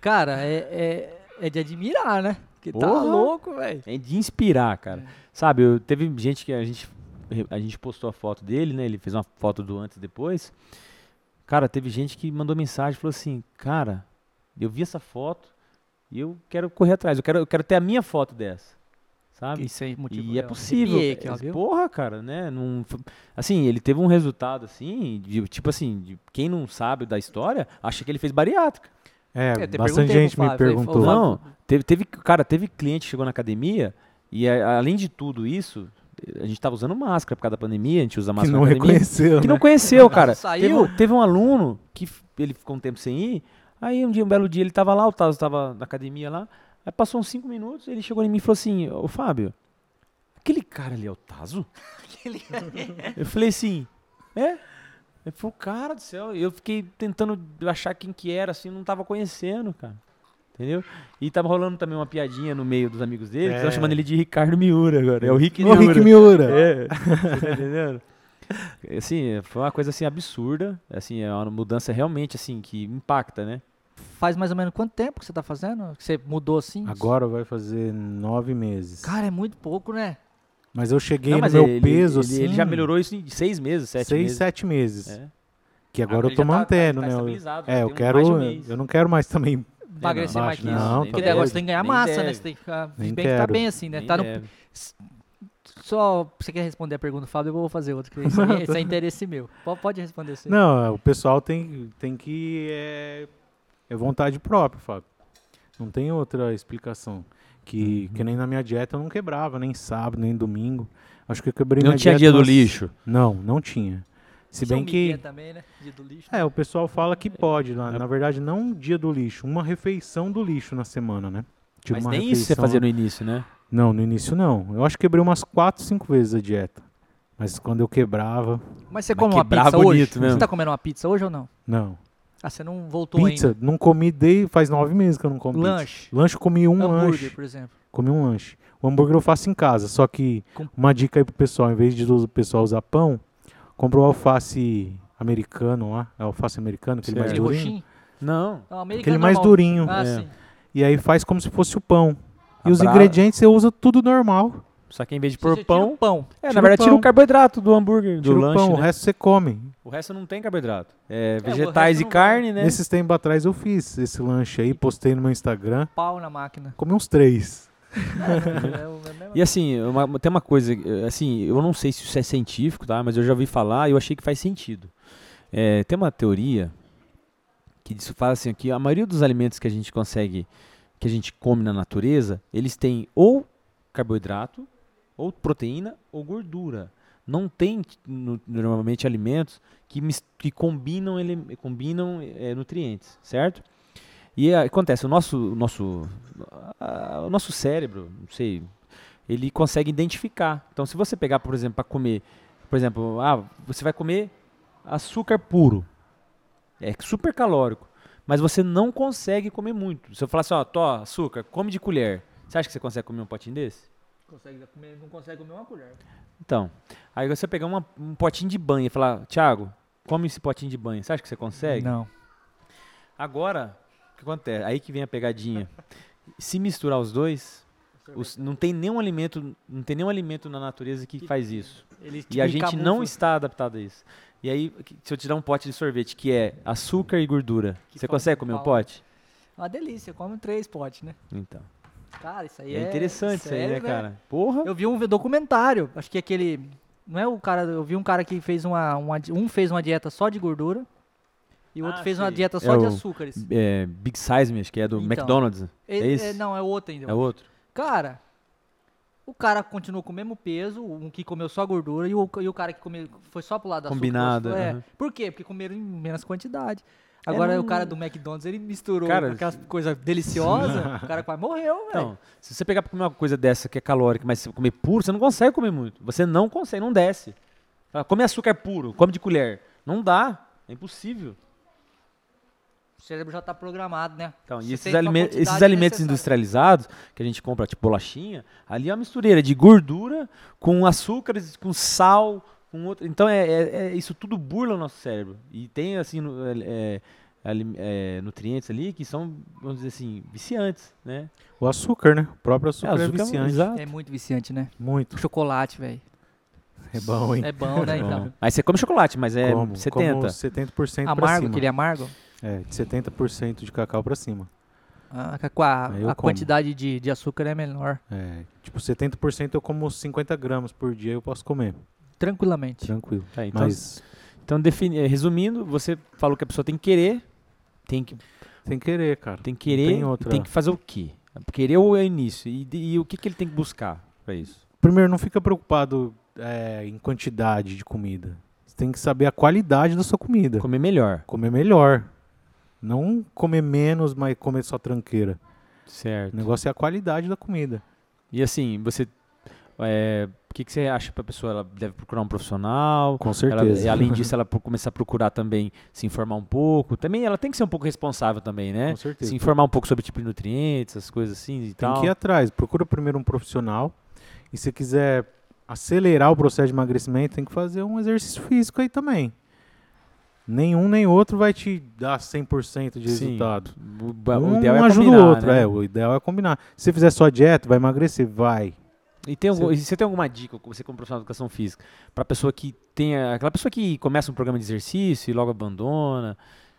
Cara, é, é, é de admirar, né? Que tá Porra. louco, velho. É de inspirar, cara. Sabe, eu, teve gente que a gente, a gente postou a foto dele, né? Ele fez uma foto do antes e depois. Cara, teve gente que mandou mensagem e falou assim: Cara, eu vi essa foto E eu quero correr atrás, eu quero, eu quero ter a minha foto dessa. Sabe? Isso aí motivou. E é possível. aqui, ó, É, viu? Porra, cara, né? Não, assim, ele teve um resultado assim, de, tipo assim, de quem não sabe da história, acha que ele fez bariátrica. É, até bastante gente me perguntou. "Ô, Fábio, Não, teve, teve, cara, teve cliente que chegou na academia e a- além de tudo isso, a gente tava usando máscara por causa da pandemia, a gente usa que máscara não na academia. reconheceu, que né? não conheceu, cara. Saiu. Teve, teve um aluno que ele ficou um tempo sem ir, aí um dia, um belo dia, ele tava lá, o Tazo tava na academia lá, aí passou uns cinco minutos, ele chegou em mim e falou assim, ô Fábio, aquele cara ali é o Tazo? Eu falei assim, é? Ele falou, cara do céu, eu fiquei tentando achar quem que era, assim, não tava conhecendo, cara. Entendeu? E tava rolando também uma piadinha no meio dos amigos dele, que estão É. chamando ele de Ricardo Miura agora. É o Rick Miura. Rick Miura. É, você tá entendendo? Assim, foi uma coisa assim absurda, assim, é uma mudança realmente assim que impacta, né? Faz mais ou menos quanto tempo que você tá fazendo? Que você mudou assim? Agora vai fazer nove meses. Cara, é muito pouco, né? Mas eu cheguei Não, no mas meu ele, peso ele, assim. ele já melhorou isso em seis meses, sete seis, meses. sete meses. É. Que agora Agora eu tô tá- mantendo, tá- tá né? Eu- é, eu tem um- quero. um eu não quero mais também. Emagrecer não, mais que isso. não, Porque tá agora você tem que ganhar Nem massa, né? Você tem que ficar Nem bem que tá quero. bem assim, né? Nem Tá no, deve. só você quer responder a pergunta do Fábio, eu vou fazer outra, isso, aí- isso é interesse meu. Po- Pode responder você. Não, o pessoal tem, tem que. É, é vontade própria, Fábio. Não tem outra explicação. Que, Uhum. que nem na minha dieta eu não quebrava, nem sábado, nem domingo. Acho que eu quebrei Não minha tinha dieta dia do lixo. Não, não tinha. Se é bem que. também, né? Dia do lixo. É, o pessoal fala que pode. Na, É. na verdade, não um dia do lixo, uma refeição do lixo na semana, né? Tipo, Mas uma nem isso você refeição- fazia no início, né? Não, no início não. Eu acho que quebrei umas 4, 5 vezes a dieta. Mas quando eu quebrava, Mas você Mas come uma pizza bonito hoje? mesmo. Você tá comendo uma pizza hoje ou não? não. Ah, você não voltou Pizza, ainda. não comi desde faz nove meses que eu não como pizza. Lanche. Lanche eu comi um hambúrguer, lanche. por exemplo. Comi um lanche. O hambúrguer eu faço em casa, só que Com- uma dica aí pro pessoal, em vez de o pessoal usar pão, compra o alface americano lá, é alface americano, aquele mais Certo. Aquele durinho. roxinho? Não. Não, americano Aquele mais normal. durinho. Ah, É. sim. E aí faz como se fosse o pão. E A os bra- ingredientes você usa tudo normal. Só que em vez de pôr tira pão, o pão. é, tira na o verdade tira o carboidrato do hambúrguer, do Tira o lanche, pão, o né? resto você come. O resto não tem carboidrato. É, o vegetais e carne, né? Esses tempos atrás eu fiz esse lanche aí, postei no meu Instagram. Pau na máquina. Comi uns três. É o- é E assim, uma- tem uma coisa, assim, eu não sei se isso é científico, tá? Mas eu já ouvi falar e eu achei que faz sentido. É, tem uma teoria que isso fala assim, que a maioria dos alimentos que a gente consegue, que a gente come na natureza, eles têm ou carboidrato, ou proteína, ou gordura. Não tem no- normalmente alimentos que, que combinam, ele, combinam eh, nutrientes, certo? E eh, acontece, o nosso, o nosso, ah, o nosso cérebro, não sei, ele consegue identificar. Então, se você pegar, por exemplo, para comer, por exemplo, ah, você vai comer açúcar puro, é super calórico, mas você não consegue comer muito. Se eu falar assim, ó, tô, açúcar, come de colher, você acha que você consegue comer um potinho desse? Consegue comer, não consegue comer uma colher. Então, aí você pegar uma- um potinho de banho e falar, Thiago, come esse potinho de banho, você acha que você consegue? Não. Agora, o que acontece? Aí que vem a pegadinha. Se misturar os dois, os- não tem nenhum alimento, não tem nenhum alimento na natureza que faz isso. Ele, E a tipo, gente não está adaptado a isso. E aí, que- se eu te dar um pote de sorvete que é açúcar e gordura, Que você consegue comer um mal. pote? Uma delícia, come três potes, né? Então. Cara, isso aí É, é. interessante isso aí, né, sério, cara? Porra. Eu vi um documentário, acho que aquele. Não é o cara. Eu vi um cara que fez uma. uma um fez uma dieta só de gordura. E o outro Ah, fez uma dieta É só de o- açúcares. É, Big Size, me acho que é do Então. McDonald's. É, esse? é- não, é outro ainda. É outro? Cara, o cara continuou com o mesmo peso, um que comeu só gordura e o, e o cara que comeu, foi só pro lado da Combinado, É. aham. Por quê? Porque comeram em menos quantidade. Agora não- o cara do McDonald's, ele misturou Cara, aquelas coisas deliciosas, o cara quase morreu, velho. Então, se você pegar pra comer uma coisa dessa que é calórica, mas se comer puro, você não consegue comer muito. Você não consegue, não desce. Come açúcar puro, come de colher. Não dá. É impossível. O cérebro já tá programado, né? Então, Você e esses, alime- esses alimentos industrializados, que a gente compra, tipo bolachinha, ali é uma mistureira de gordura com açúcares, com sal, com outro. Então, é, é- é- isso tudo burla o nosso cérebro. E tem, assim, é, é, ali- é, nutrientes ali que são, vamos dizer assim, viciantes, né? O açúcar, né? O próprio açúcar é, açúcar viciante. exato. É muito viciante, né? Muito. Chocolate, velho. É bom, hein? É bom, né, então. Bom. Aí você come chocolate, mas é como, 70. Como 70% pra Amargo, cima. aquele amargo. É, de 70% de cacau pra cima. Ah, com a, a quantidade de, de açúcar é menor. É, tipo, 70% eu como 50 gramas por dia, eu posso comer. Tranquilamente. Tranquilo. Tá, então, Mas então defini- eh, resumindo, você falou que a pessoa tem que querer, tem que, tem que querer, cara. tem que querer, tem e outra. tem que fazer o quê? Querer ou é início? E, e o que, que ele tem que buscar para isso? Primeiro, não fica preocupado é, em quantidade de comida. Você tem que saber a qualidade da sua comida. Comer melhor, Comer melhor. Não comer menos, mas comer só tranqueira. certo? O negócio é a qualidade da comida. E assim, você, é, o que, que você acha para a pessoa? Ela deve procurar um profissional? Com Ela, certeza. e além disso, ela começar a procurar também se informar um pouco. Também ela tem que ser um pouco responsável também, né? Com certeza. Se informar um pouco sobre tipo de nutrientes, essas coisas assim e Tem tal. que ir atrás. Procura primeiro um profissional. E se quiser acelerar o processo de emagrecimento, tem que fazer um exercício físico aí também. Nenhum nem outro vai te dar 100% de Sim. resultado. O, ba- o um ideal é ajuda combinar, o outro. né? É, o ideal é combinar. Se você fizer só dieta, vai emagrecer? Vai. E tem algum- Você- você tem alguma dica, você como profissional de educação física, para pessoa que tenha aquela pessoa que começa um programa de exercício e logo abandona,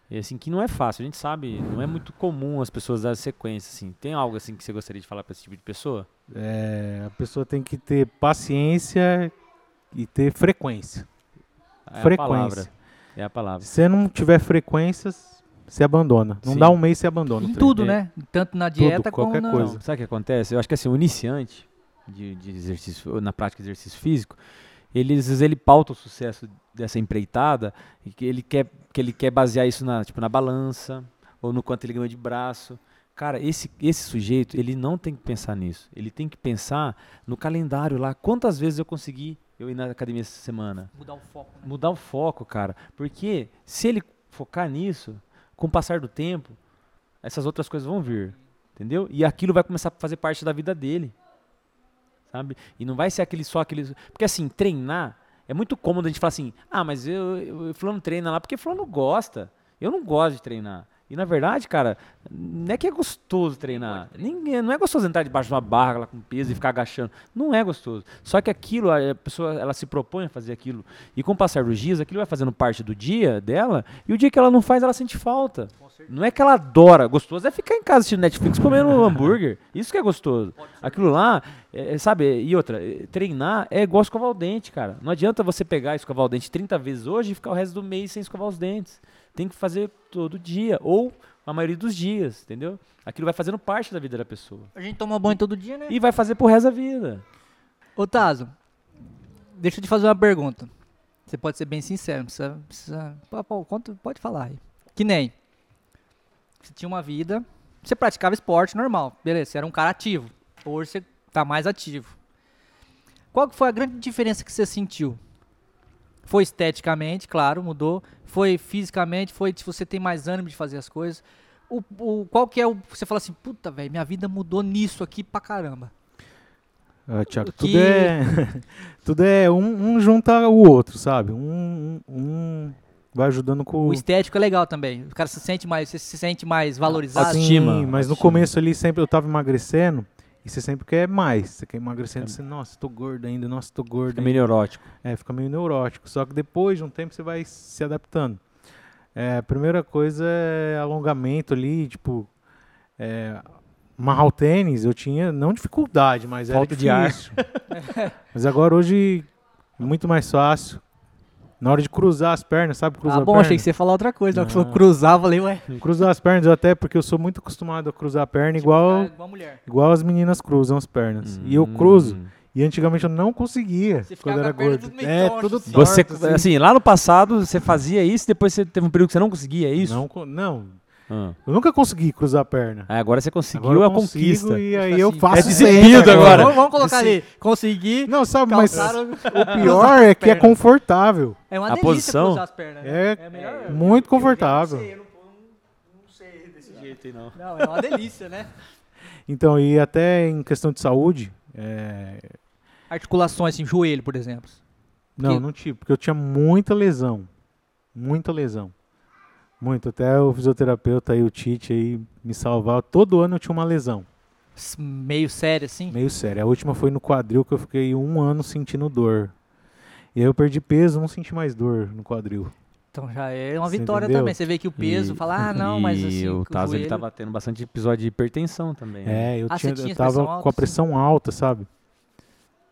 e assim que não é fácil. A gente sabe, não é muito comum as pessoas darem sequência assim. Tem algo assim que você gostaria de falar para esse tipo de pessoa? É, a pessoa tem que ter paciência e ter frequência. É a frequência. palavra. É a palavra. Se você não tiver frequências, você abandona. Não Sim. dá um mês, você abandona. Em tudo, né? Tanto na dieta como qualquer na... coisa. Não, sabe o que acontece? Eu acho que assim, o iniciante de, de exercício, na prática de exercício físico, ele, às vezes ele pauta o sucesso dessa empreitada e que ele quer, que ele quer basear isso na, tipo, na balança ou no quanto ele ganhou de braço. Cara, esse, esse sujeito, ele não tem que pensar nisso. Ele tem que pensar no calendário lá. Quantas vezes eu consegui eu ir na academia essa semana? Mudar o foco, né? mudar o foco, cara. Porque se ele focar nisso, com o passar do tempo, essas outras coisas vão vir. Entendeu? E aquilo vai começar a fazer parte da vida dele. Sabe? E não vai ser aquele só aquele. Porque assim, treinar é muito cômodo a gente falar assim: ah, mas eu, eu fulano treina lá porque fulano gosta. Eu não gosto de treinar. E na verdade, cara, não é que é gostoso treinar. Ninguém, não é gostoso entrar debaixo de uma barra lá com peso e ficar agachando. Não é gostoso. Só que aquilo, a pessoa ela se propõe a fazer aquilo. E com o passar dos dias, aquilo vai fazendo parte do dia dela. E o dia que ela não faz, ela sente falta. Não é que ela adora. Gostoso é ficar em casa assistindo Netflix comendo um hambúrguer. Isso que é gostoso. Aquilo lá, é, é, sabe? E outra, é, treinar é igual escovar o dente, cara. Não adianta você pegar e escovar o dente 30 vezes hoje e ficar o resto do mês sem escovar os dentes. Tem que fazer todo dia. Ou a maioria dos dias, entendeu? Aquilo vai fazendo parte da vida da pessoa. A gente toma banho todo dia, né? E vai fazer pro resto da vida. Ô, Tazo, deixa eu te fazer uma pergunta. Você pode ser bem sincero, não precisa... precisa pô, pô, conta- pode falar aí. Que nem, você tinha uma vida, você praticava esporte normal, beleza, você era um cara ativo. Hoje você tá mais ativo. Qual que foi a grande diferença que você sentiu? Foi esteticamente, claro, mudou. Foi fisicamente, foi se você tem mais ânimo de fazer as coisas. O, o- qual que é o... Você fala assim, puta, velho, minha vida mudou nisso aqui pra caramba. Ah, Thiago, O tudo que- é. tudo é. Um, um junta o outro, sabe? Um, um, vai ajudando com O estético é legal também. O cara se sente mais, você se sente mais valorizado. Sim, mas no começo ali sempre eu tava emagrecendo e você sempre quer mais. Você quer emagrecendo, você, nossa, tô gordo ainda, nossa, tô gordo Fica ainda. meio neurótico. É, fica meio neurótico. Só que depois de um tempo você vai se adaptando. É, a primeira coisa é alongamento ali, tipo. É, amarrar o tênis, eu tinha, não dificuldade, mas Falta era de ar. difícil. mas agora hoje é muito mais fácil. Na hora de cruzar as pernas, sabe? Cruzar Ah, bom, a perna? achei que você ia falar outra coisa. Na hora que você falou cruzar, eu falei, ué. Cruzar as pernas, eu até porque eu sou muito acostumado a cruzar a perna igual, É, igual mulher. igual as meninas cruzam as pernas. E eu cruzo. Hum. E antigamente eu não conseguia Você quando era gordo. É, torta, tudo assim. Você, torto, assim. assim, lá no passado você fazia isso, depois você teve um período que você não conseguia, é isso? Não, não, Ah. eu nunca consegui cruzar a perna. Aí agora você conseguiu Agora eu a conquista. E aí Tipo eu assim, faço é desempenho agora. Vamos, vamos colocar Esse- ali. Consegui. Não, sabe, mas o pior é que é confortável. É uma A delícia posição cruzar as pernas. né? É, melhor. muito confortável. não sei desse jeito aí não. Não, é uma delícia, né? Então, e até em questão de saúde, é, Articulações, assim, joelho, por exemplo. não, Que- não tive, porque eu tinha muita lesão. Muita lesão. Muito. Até o fisioterapeuta aí, o Tite aí, me salvava. Todo ano eu tinha uma lesão. Meio sério, assim. Meio sério. A última foi no quadril que eu fiquei um ano sentindo dor. E aí eu perdi peso, não senti mais dor no quadril. Então já é uma Você vitória entendeu? também. Você vê que o peso, E- fala, ah, não, mas e assim. o que Taz ele joelho- tava tendo bastante episódio de hipertensão também. né? É, eu, Ah, tinha, tinha eu tava pressão com alta, a pressão alta, sabe?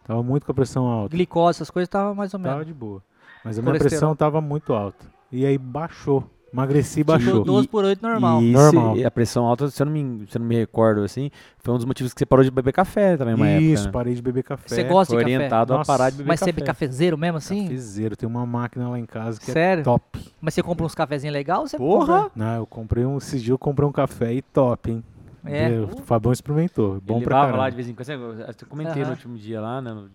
Tava muito com a pressão alta. Glicose, essas coisas tava mais ou Tava menos. de boa. Mas a minha pressão tava muito alta. E aí baixou. Emagreci e Tipo, baixou. 12 por 8 normal. E Normal. se- a pressão alta, se eu, não me, se eu não me recordo assim, foi um dos motivos que você parou de beber café também uma Isso, época. né? parei de beber café. Você gosta Foi de café? orientado a parar de beber Mas café. sempre cafezeiro mesmo assim? Cafezeiro. Tem uma máquina lá em casa que é Sério? top. Mas você compra uns cafezinhos legais você Porra! compra? Não, eu comprei um. Esse dia eu comprei um café e top, hein? É. O Fabão experimentou. Bom Ele pra caramba. lá de vez em quando. Eu comentei Aham. no último dia lá, né, no, no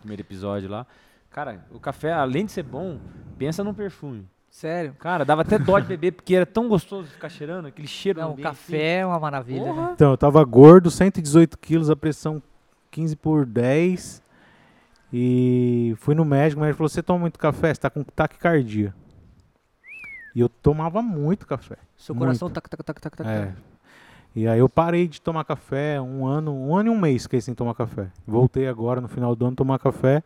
primeiro episódio lá. Cara, o café, além de ser bom, pensa no perfume. Sério? Cara, dava até dó de beber, porque era tão gostoso ficar cheirando, aquele cheiro no Não, o café é uma maravilha, assim. né? Então, eu tava gordo, 118 quilos, a pressão 15 por 10. E fui no médico, o médico falou: Você toma muito café? Você tá com taquicardia. E eu tomava muito café. Seu coração Muito. tac, tac, tac, tac, tac. É. E aí eu parei de tomar café um ano, um ano e um mês fiquei sem tomar café. Voltei agora no final do ano tomar café.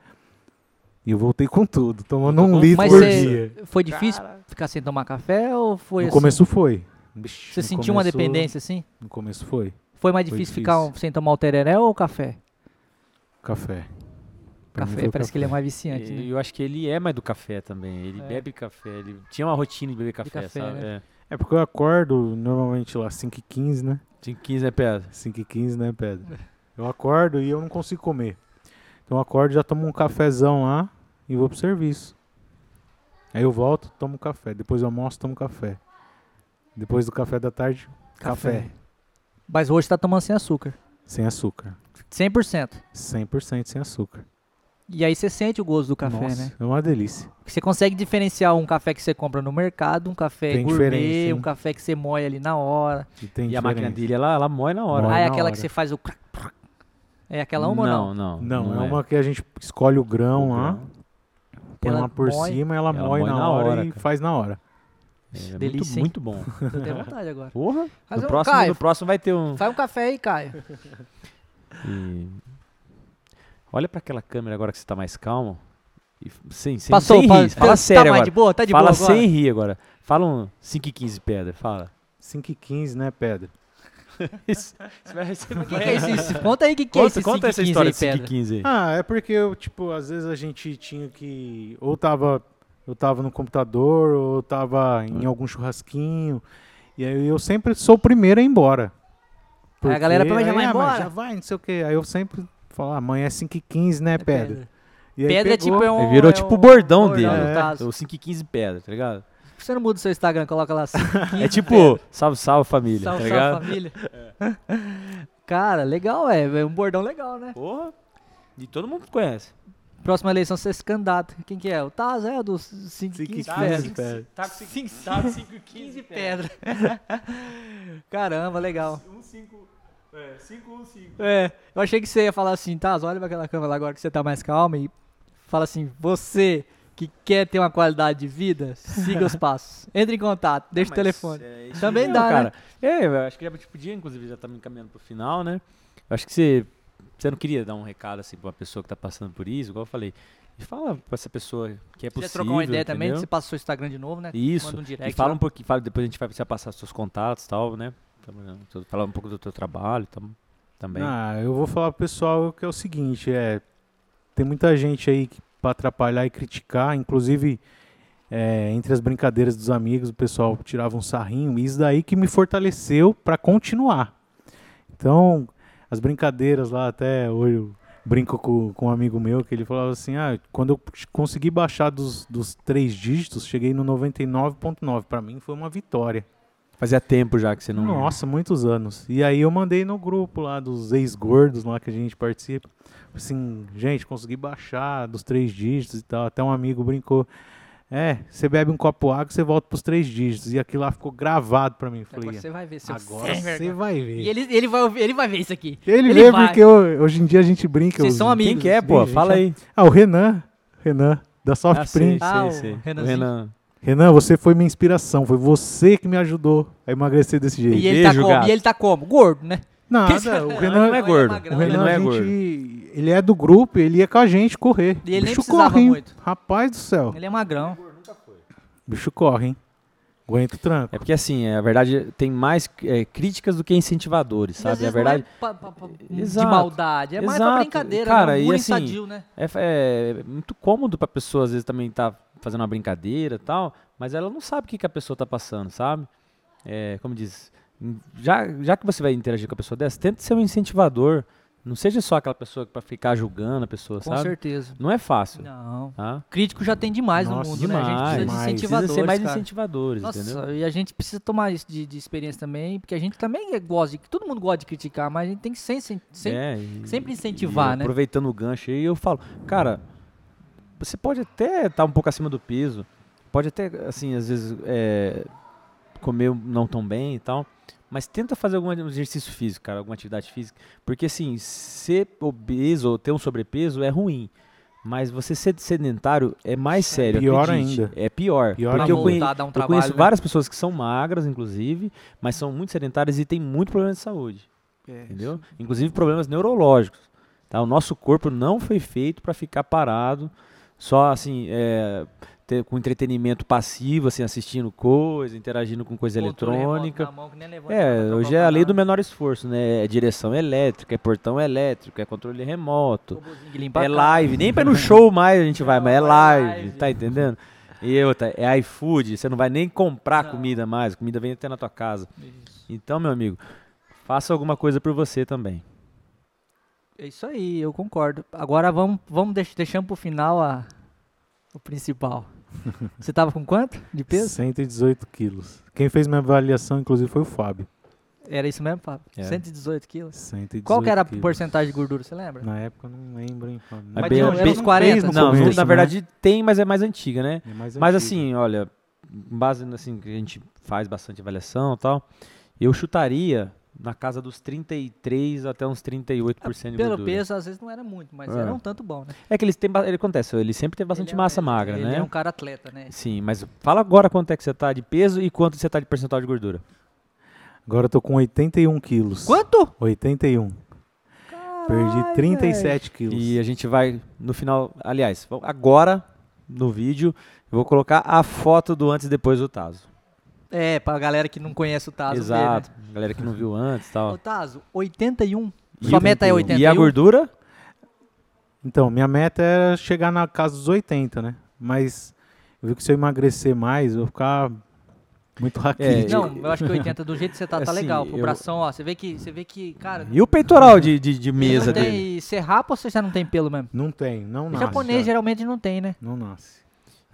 E eu voltei com tudo, tomando um litro Mas por você- dia. Foi difícil Cara. ficar sem tomar café ou foi No assim? começo foi. Bicho, Você no sentiu uma começo- dependência assim? No começo foi. Foi mais Foi difícil, difícil. ficar um- sem tomar o tereré ou o café? Café. Pra mim Café, o parece que ele é mais viciante, E né? eu acho que ele é mais do café também. Ele É. bebe café, ele tinha uma rotina de beber café, café, sabe? né? É. É porque eu acordo normalmente lá 5h15, né? 5, 15 é pedra. 5h15, né, Pedro? Eu acordo e eu não consigo comer. Então eu acordo, já tomo um cafezão lá e vou pro serviço. Aí eu volto, tomo café. Depois eu almoço, tomo café. Depois do café da tarde, café. Mas hoje tá tomando sem açúcar. Sem açúcar. 100%. 100% sem açúcar. E aí você sente o gosto do café, Nossa, né? É uma delícia. Você consegue diferenciar um café que você compra no mercado, um café Tem gourmet, um café que você moe ali na hora. E, tem E a máquina dele, ela, ela moe na hora. Moe ah, é aquela hora. que você faz o... É aquela uma ou não? não? Não, é uma que a gente escolhe o grão O lá, grão. Põe Ela lá por moe. cima, ela, Ela moe moe na, na hora, hora, e cara. faz na hora. É Delícia, hein? muito, muito bom. Eu tenho vontade agora. Porra! Faz No um- próximo, Caio, no próximo vai ter um. Faz um café aí, Caio. E- Olha pra aquela câmera agora que você tá mais calmo. E sem, sem, Passou, sem pa- rir. Fala tá sério mais agora. de boa? Tá de Fala boa agora? sem rir agora. Fala um 5 e 15 pedra. Fala. 5 e 15, né, Pedro? Isso, isso vai O que, é isso? isso? Conta aí o que, que é Conta, esse conta essa 5 15 história aí, de 5 Pedra. 15 aí. Ah, é porque eu, tipo, às vezes a gente tinha que. Ou tava. Eu tava no computador, ou tava em algum churrasquinho. E aí eu sempre sou o primeiro a ir embora. Aí a galera Porque, já vai "Ah, embora." Já vai, não sei o quê. Aí eu sempre falo, ah, amanhã é 5 e 15, né, Pedro? E aí Pedra é pegou. tipo é um, Aí virou é tipo um o bordão bordão dele. É. O 5 e 15 pedra, tá ligado? Por que Você não muda o seu Instagram, coloca lá 5 e 15 É tipo, salve, salve família, Salve, tá salve ligado? família. Cara, legal, é. É um bordão legal, né? Porra. E todo mundo conhece. Próxima eleição você se candidata. Quem que é? O Taz é o dos 5 Cinco e 15 quinze, pedras. pedra. Tá com 5 e 15 pedra. Caramba, legal. 1, 5, 5, 1, 5. É, eu achei que você ia falar assim, Taz, olha pra aquela câmera lá agora que você tá mais calma e fala assim, você que quer ter uma qualidade de vida, siga os passos. Entre em contato, deixa o telefone. Também dá, né? cara. É, eu acho que já tipo, podia, inclusive, já tá me encaminhando pro final, né? Eu acho que você, você não queria dar um recado assim pra uma pessoa que tá passando por isso, igual eu falei. E fala pra essa pessoa que é quiser possível. trocar uma ideia também, entendeu? você passa o seu Instagram de novo, né? Isso. Manda um direct e fala lá. um pouquinho, fala, depois a gente vai precisar passar seus contatos e tal, né? Falar um pouco do teu trabalho tam, também. Ah, eu vou falar pro pessoal que é o seguinte, é tem muita gente aí que para atrapalhar e criticar, inclusive é, entre as brincadeiras dos amigos, o pessoal tirava um sarrinho, e isso daí que me fortaleceu para continuar. Então, as brincadeiras lá até hoje eu brinco com, com um amigo meu que ele falava assim, ah, quando eu consegui baixar dos, dos três dígitos, cheguei no 99.9, para mim foi uma vitória. Fazia tempo já que você não. Nossa, muitos anos. E aí eu mandei no grupo lá dos ex-gordos lá que a gente participa. Assim, gente, consegui baixar dos três dígitos e tal. Até um amigo brincou. É, você bebe um copo água, você volta pros três dígitos. E aquilo lá ficou gravado pra mim. Falei, Agora você vai ver, seu agora você vai ver. E ele, ele, vai, ouvir- ele vai ver isso aqui. Ele, ele vê vai. porque eu- hoje em dia a gente brinca. Vocês os- são amigos. Quem que é, pô? Fala aí. Ah, o Renan. Renan, da Soft Ah, sei. Ah, sei, Renanzinho. Renan. Renan, você foi minha inspiração. Foi você que me ajudou a emagrecer desse jeito. E ele, tá Beijo, como? gato. e ele tá como? Gordo, né? Nada, Não, o Renan, não é é gordo. O Ele Renan, não é a gordo. gente, ele é do grupo, ele ia com a gente correr. E ele nem Bicho precisava corre, hein? muito. Rapaz do céu. Ele é magrão. bicho corre, hein? Aguenta o tranco. É porque assim, é, a verdade tem mais é, críticas do que incentivadores, E às sabe? Vezes verdade não é pa- pa- pa- de Exato. maldade, é mais Exato. brincadeira, Cara, né? e Um bullying assim, sadio, né? é, é muito cômodo pra pessoa às vezes também tá fazendo uma brincadeira e tal, mas ela não sabe o que, que a pessoa tá passando, sabe? É, como diz, já, já que você vai interagir com a pessoa dessa, tenta ser um incentivador. Não seja só aquela pessoa pra ficar julgando a pessoa, Com sabe? certeza. Não é fácil. Não. Tá? Crítico já tem demais Nossa, no mundo, né? A gente demais. precisa de Demais. incentivadores, Precisa ser mais cara. incentivadores, Nossa, entendeu? e a gente precisa tomar isso de, de experiência também, porque a gente também é- gosta de. Todo mundo gosta de criticar, mas a gente tem que sem, sem, É, e- sempre incentivar, né? Aproveitando o gancho aí, eu falo, cara, você pode até estar um pouco acima do peso, pode até, assim, às vezes, é, comer não tão bem e tal, mas tenta fazer algum exercício físico, cara, alguma atividade física, porque assim, ser obeso ou ter um sobrepeso é ruim. Mas você ser sedentário é mais sério. pior acredite. ainda. É pior. Pior porque Pra eu, conhe- voltar a dar um eu trabalho, conheço né? várias pessoas que são magras, inclusive, mas são muito sedentárias e têm muito problema de saúde É, entendeu? Inclusive problemas neurológicos. Tá? O nosso corpo não foi feito para ficar parado, só assim, é, ter- com entretenimento passivo, assim, assistindo coisa, interagindo com coisa eletrônica. mão, É, hoje é a lei do menor esforço, né? É direção elétrica, é portão elétrico, é controle remoto, é live. Nem pra ir no show mais a gente vai, mas é é live, live. tá entendendo? E outra, é iFood, você não vai nem comprar Não. comida mais, comida vem até na tua casa. Isso. Então, meu amigo, faça alguma coisa por você também. É isso aí, eu concordo. Agora vamos, vamos deix, deixando pro final a, o principal. Você tava com quanto de peso? 118 quilos. Quem fez minha avaliação, inclusive, foi o Fábio. Era isso mesmo, Fábio? É. 118 quilos. 118 Qual que era a quilos. porcentagem de gordura, você lembra? Na época eu não lembro, hein, Fábio. É Mas bem- tinha- bem- era uns 40? no Não, começo, na né? verdade tem, mas é mais antiga, né? É mais Mas antigo. assim, olha, base assim que a gente faz bastante avaliação e tal, eu chutaria na casa dos 33 até uns 38% de Pelo gordura. peso, às vezes não era muito, mas É. era um tanto bom, né? É que eles têm, ba- ele acontece, ele sempre teve bastante Ele é- massa ele- magra, ele né? é um cara atleta, né? Sim, mas fala agora quanto é que você tá de peso e quanto você tá de percentual de gordura. Agora eu tô com 81 quilos. Quanto? 81. Perdi Caralho, 37 quilos. E a gente vai no final, aliás, agora no vídeo eu vou colocar a foto do antes e depois do Tazo. É, pra galera que não conhece o Tazo Exato, ver, né? galera que não viu antes e tal. Ô, Tazo, 81? E Sua o- meta é 81. 81? E a gordura? Então, minha meta era chegar na casa dos 80, né? Mas eu vi que se eu emagrecer mais, eu vou ficar muito raquítico. Não, eu acho que 80, do jeito que você tá, tá Assim, legal. Pro eu- bração, ó, você vê que, você vê que, cara... E o peitoral de, de, de mesa não dele? tem, Você rapa ou você já não tem pelo mesmo? Não tem, não O nasce. japonês já. geralmente não tem, né? Não nasce.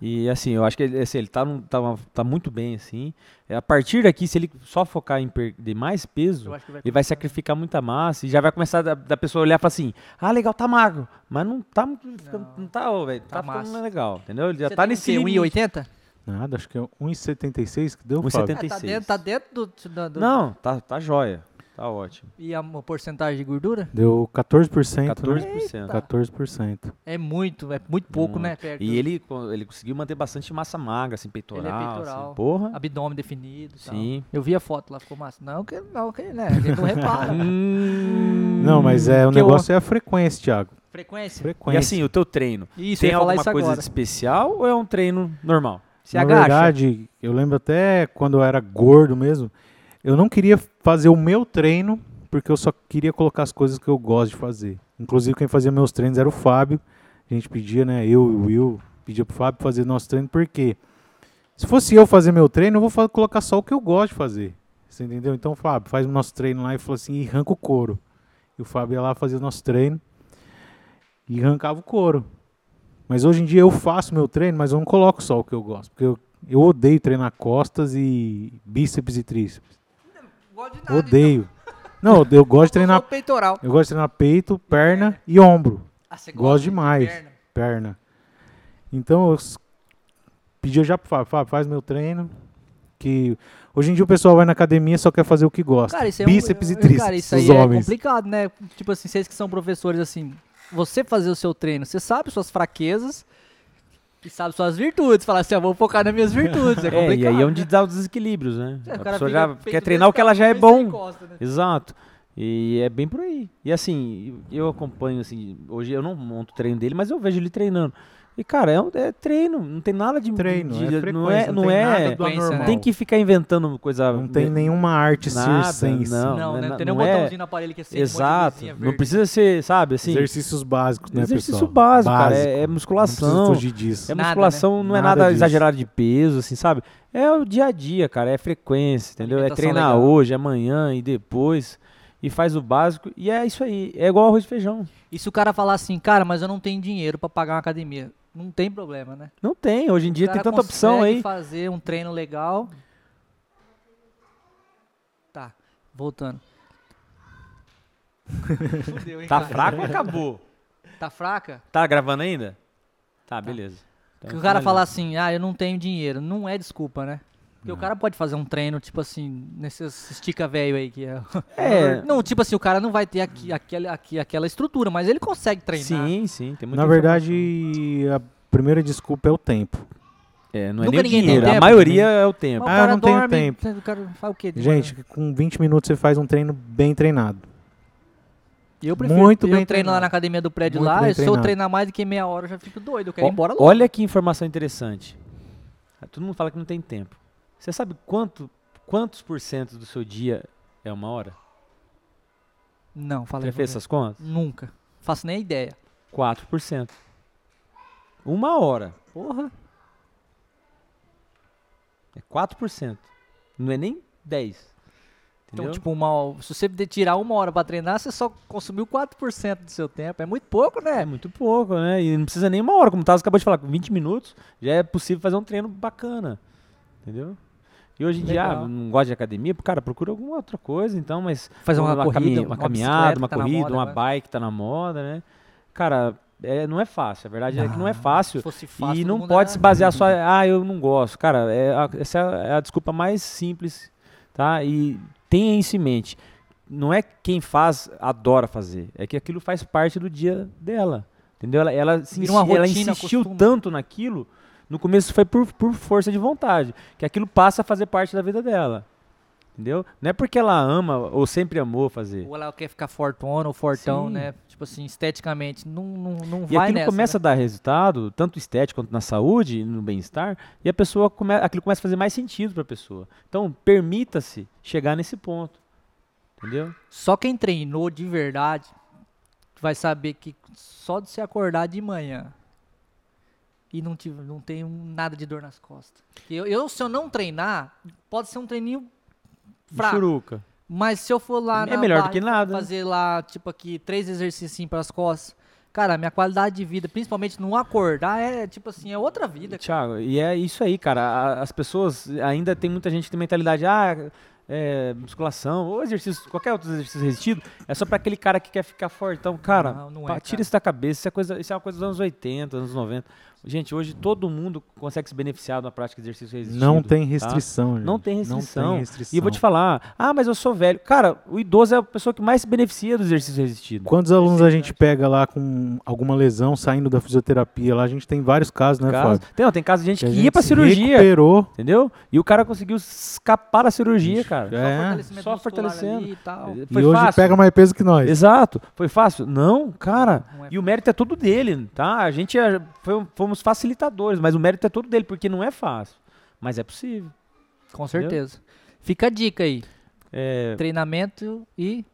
E assim, eu acho que ele, assim, ele tá, tá, tá muito bem, assim. É, A partir daqui, se ele só focar em perder mais peso, vai ele vai sacrificar muita massa e já vai começar da, da pessoa olhar e falar assim, ah, legal, tá magro, mas não tá muito, Não. não, tá, velho, tá, Tá ficando massa. legal, entendeu? Ele já Você tá nesse o quê, limite. 1,80? Nada, acho que é 1,76 que deu, 1,70. Fábio. Ah, tá 76. dentro, tá dentro do, do, do- Não, tá, tá jóia, tá ótimo. E a porcentagem de gordura? Deu 14%. 14%. 14%. É muito, é muito pouco, né? Perto E ele, ele conseguiu manter bastante massa magra, assim, peitoral, peitoral. assim, porra. abdômen definido e tal. Sim. Eu vi a foto lá, ficou massa. Não, que não, que né? Gente não repara. Hum, Não, mas é, o Que eu- negócio é a frequência, Thiago. Frequência? E Frequência. assim, o teu treino, Isso, tem eu alguma isso coisa agora. especial ou é um treino normal? Se Na agacha. verdade, eu lembro até quando eu era gordo mesmo, eu não queria fazer o meu treino porque eu só queria colocar as coisas que eu gosto de fazer. Inclusive, quem fazia meus treinos era o Fábio. A gente pedia, né? Eu e o Will pedia pro Fábio fazer nosso treino, porque se fosse eu fazer meu treino, eu vou colocar só o que eu gosto de fazer. Você entendeu? Então, Fábio, faz o nosso treino lá e falou assim: e arranca o couro. E o Fábio ia lá fazer o nosso treino e arrancava o couro. Mas hoje em dia eu faço meu treino, mas eu não coloco só o que eu gosto. Porque eu, eu odeio treinar costas e bíceps e tríceps. Gosto de nada, Odeio. Não, eu, gosto de então. Treinar. peitoral. Eu gosto de treinar peito, perna e ombro. Ah, você Gosto gosta de demais. perna. Perna. Então eu pedi já pro Fábio, Fábio, faz meu treino. Que hoje em dia o pessoal vai na academia e só quer fazer o que gosta. Cara, isso é um- Bíceps e eu- tríceps, Cara, isso os aí é homens. complicado, né? Tipo assim, vocês que são professores, assim, você fazer o seu treino, você sabe suas fraquezas e sabe suas virtudes. Falar assim, ó, vou focar nas minhas virtudes. É É, complicado. e aí é onde dá os desequilíbrios, né? É, a pessoa já quer treinar o que ela já é bom. encosta, né? Exato. E é bem por aí. E assim, eu acompanho, assim, hoje eu não monto o treino dele, mas eu vejo ele treinando. E, cara, é, um- é treino, não tem nada de. Treino, de, é de- frequência, não é. Não, tem é nada do frequência, anormal. né? tem que ficar inventando coisa. Não tem nenhuma arte Nada, circense. não. Não, né? é Não tem nenhum não é- botãozinho no aparelho que de Exato. Não precisa ser, sabe, assim. Exercícios básicos, né, Exercício pessoal? básico, cara. Básico. É, é Não musculação. precisa fugir disso. É Nada, musculação, não é Nada nada exagerado de peso, assim, sabe? É o dia a dia, cara. É frequência, entendeu? É treinar legal. hoje, amanhã e depois. E faz o básico. E é isso aí. É igual arroz e feijão. E se o cara falar assim, cara, mas eu não tenho dinheiro pra pagar uma academia? Não tem problema, né? Não tem. Hoje em dia tem tanta opção aí. fazer um treino legal. Tá, voltando. Fudeu, hein, Tá cara? fraco ou acabou? Tá fraca? Tá gravando ainda? Tá, beleza. Então, Que o cara finaliza. fala assim, ah, eu não tenho dinheiro. Não é desculpa, né? Porque o Não. cara pode fazer um treino, tipo assim, nesses estica velho aí que é. É. Não, tipo assim, o cara não vai ter aqui, aquela, aqui, aquela estrutura, mas ele consegue treinar. Sim, sim. Tem muita Na verdade, a primeira desculpa é o tempo. É, não é Nunca nem o ninguém tem dinheiro. A tempo. maioria é o tempo. o Ah, cara não tenho dorme, tempo. O cara faz o quê? Gente, com 20 minutos você faz um treino bem treinado. eu prefiro. muito eu bem treino lá treinado. na academia do prédio Muito lá, se eu treinar mais do que meia hora, eu já fico doido. Eu quero Ó, ir embora logo. Olha que informação interessante. Todo mundo fala que não tem tempo. Você sabe quanto, quantos por cento do seu dia é uma hora? Não, falei. Já fez essas contas? Nunca. Faço nem ideia. 4%. Uma hora. Porra. É 4%. Não é nem 10%. Então, Entendeu? tipo, uma, se você tirar uma hora pra treinar, você só consumiu 4% do seu tempo. É muito pouco, é né? muito pouco, né? E não precisa nem uma hora. Como o Taz acabou de falar, com 20 minutos já é possível fazer um treino bacana. Entendeu? E hoje em dia, Legal. ah, não gosta de academia, cara, procura alguma outra coisa, então, mas Fazer uma, cami- corrida, uma, uma caminhada, uma tá corrida, uma agora. bike tá na moda, né? Cara, é, não é fácil. A verdade é que não é Se fácil. fosse fácil, E não pode se basear só, ah, eu não gosto. Cara, é a- essa é a desculpa mais simples, tá? E tenha isso em mente. Não é quem faz adora fazer, é que aquilo faz parte do dia dela. Entendeu? Ela, ela, se uma ela rotina, insistiu costuma. tanto naquilo, no começo foi por, por força de vontade, que aquilo passa a fazer parte da vida dela. Entendeu? Não é porque ela ama ou sempre amou fazer. Ou ela quer ficar fortona ou fortão, Sim. né? Tipo assim, esteticamente. Não, não, não E vai aquilo nessa. começa né? a dar resultado, tanto estético quanto na saúde e no bem-estar, e a pessoa come, aquilo começa a fazer mais sentido para a pessoa. Então, permita-se chegar nesse ponto. Entendeu? Só quem treinou de verdade vai saber que só de se acordar de manhã e não, tive, não um- nada de dor nas costas. Eu, eu, se eu não treinar, pode ser um treininho fraco. Churuca. Mas se eu for lá É melhor do que nada. fazer lá, tipo aqui, três exercícios para as costas, cara, minha qualidade de vida, principalmente não acordar, é tipo assim, é outra vida. Tiago, e é isso aí, cara. As pessoas, ainda tem muita gente que tem mentalidade, ah, é, musculação, ou exercício, qualquer outro exercício resistido, é só para aquele cara que quer ficar fortão. Cara, Não, não é, pá, tira cara. isso da cabeça, isso é, coisa, isso é uma coisa dos anos 80, anos 90. Gente, hoje todo mundo consegue se beneficiar da prática de exercício resistido. Não tem tá? restrição, gente. Não tem restrição. Não tem restrição. E eu vou te falar, ah, mas eu sou velho. Cara, o idoso é a pessoa que mais se beneficia do exercício resistido. Quantos alunos a gente pega lá com alguma lesão saindo da fisioterapia? Lá a gente tem vários casos, né, Fábio? Tem, não, tem caso de gente Que que, a ia gente pra cirurgia, Recuperou. entendeu? E o cara conseguiu escapar da cirurgia, cara. É. fortalecimento só fortalecendo. ali e tal. Foi e hoje fácil. pega mais peso que nós. Exato. Foi fácil? Não, cara. Não é E o mérito é todo dele, tá? A gente é- foi- fomos facilitadores, mas o mérito é todo dele, porque não é fácil. Mas é possível. Com certeza. Fica a dica aí. É, Treinamento e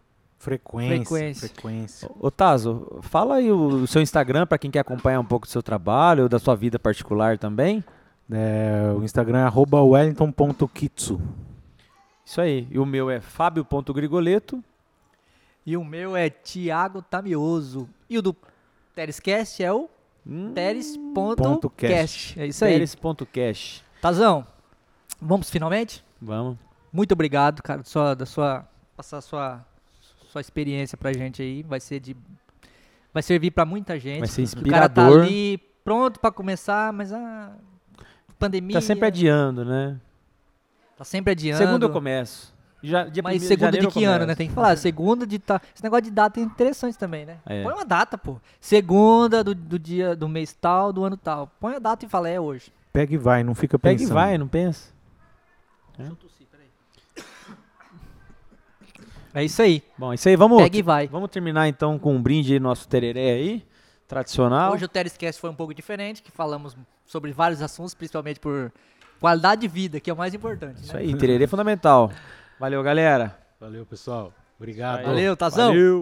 Frequência. Frequência. Frequência. Ô Tazo, fala aí o, o seu Instagram pra quem quer acompanhar um pouco do seu trabalho ou da sua vida particular também. É, o Instagram é wellington.kitsu. Isso aí. E o meu é fábio.grigoleto. E o meu é Thiago Tamioso. E o do Terescast é o Hum, Teres.cast. cast. É isso aí. Teres.cash. Tazão, vamos finalmente? Vamos. Muito obrigado, cara, da sua, da sua passar a sua, sua experiência pra gente aí. Vai ser de. Vai servir pra muita gente. Vai ser O cara tá inspirador. ali pronto pra começar, mas a pandemia. Tá sempre adiando, né? Tá sempre adiando. Segundo eu começo. Já, dia Mas primeiro segunda de que ano, né? Tem que falar. Segunda de. Ta... Esse negócio de data é interessante também, né? É. Põe uma data, pô. Segunda do, do dia do mês tal, do ano tal. Põe a data e fala, é hoje. Pega e vai, não fica Pega e pensando. vai, não pensa. É isso aí. Bom, isso aí, vamos, Pega e vai. vamos terminar então com um brinde nosso tereré aí, Tradicional. Hoje o Terescast foi um pouco diferente, que falamos sobre vários assuntos, principalmente por qualidade de vida, que é o mais importante. Isso né? aí, tererê fundamental. Valeu, galera. Valeu, pessoal. Obrigado. Valeu, Tazão. Valeu.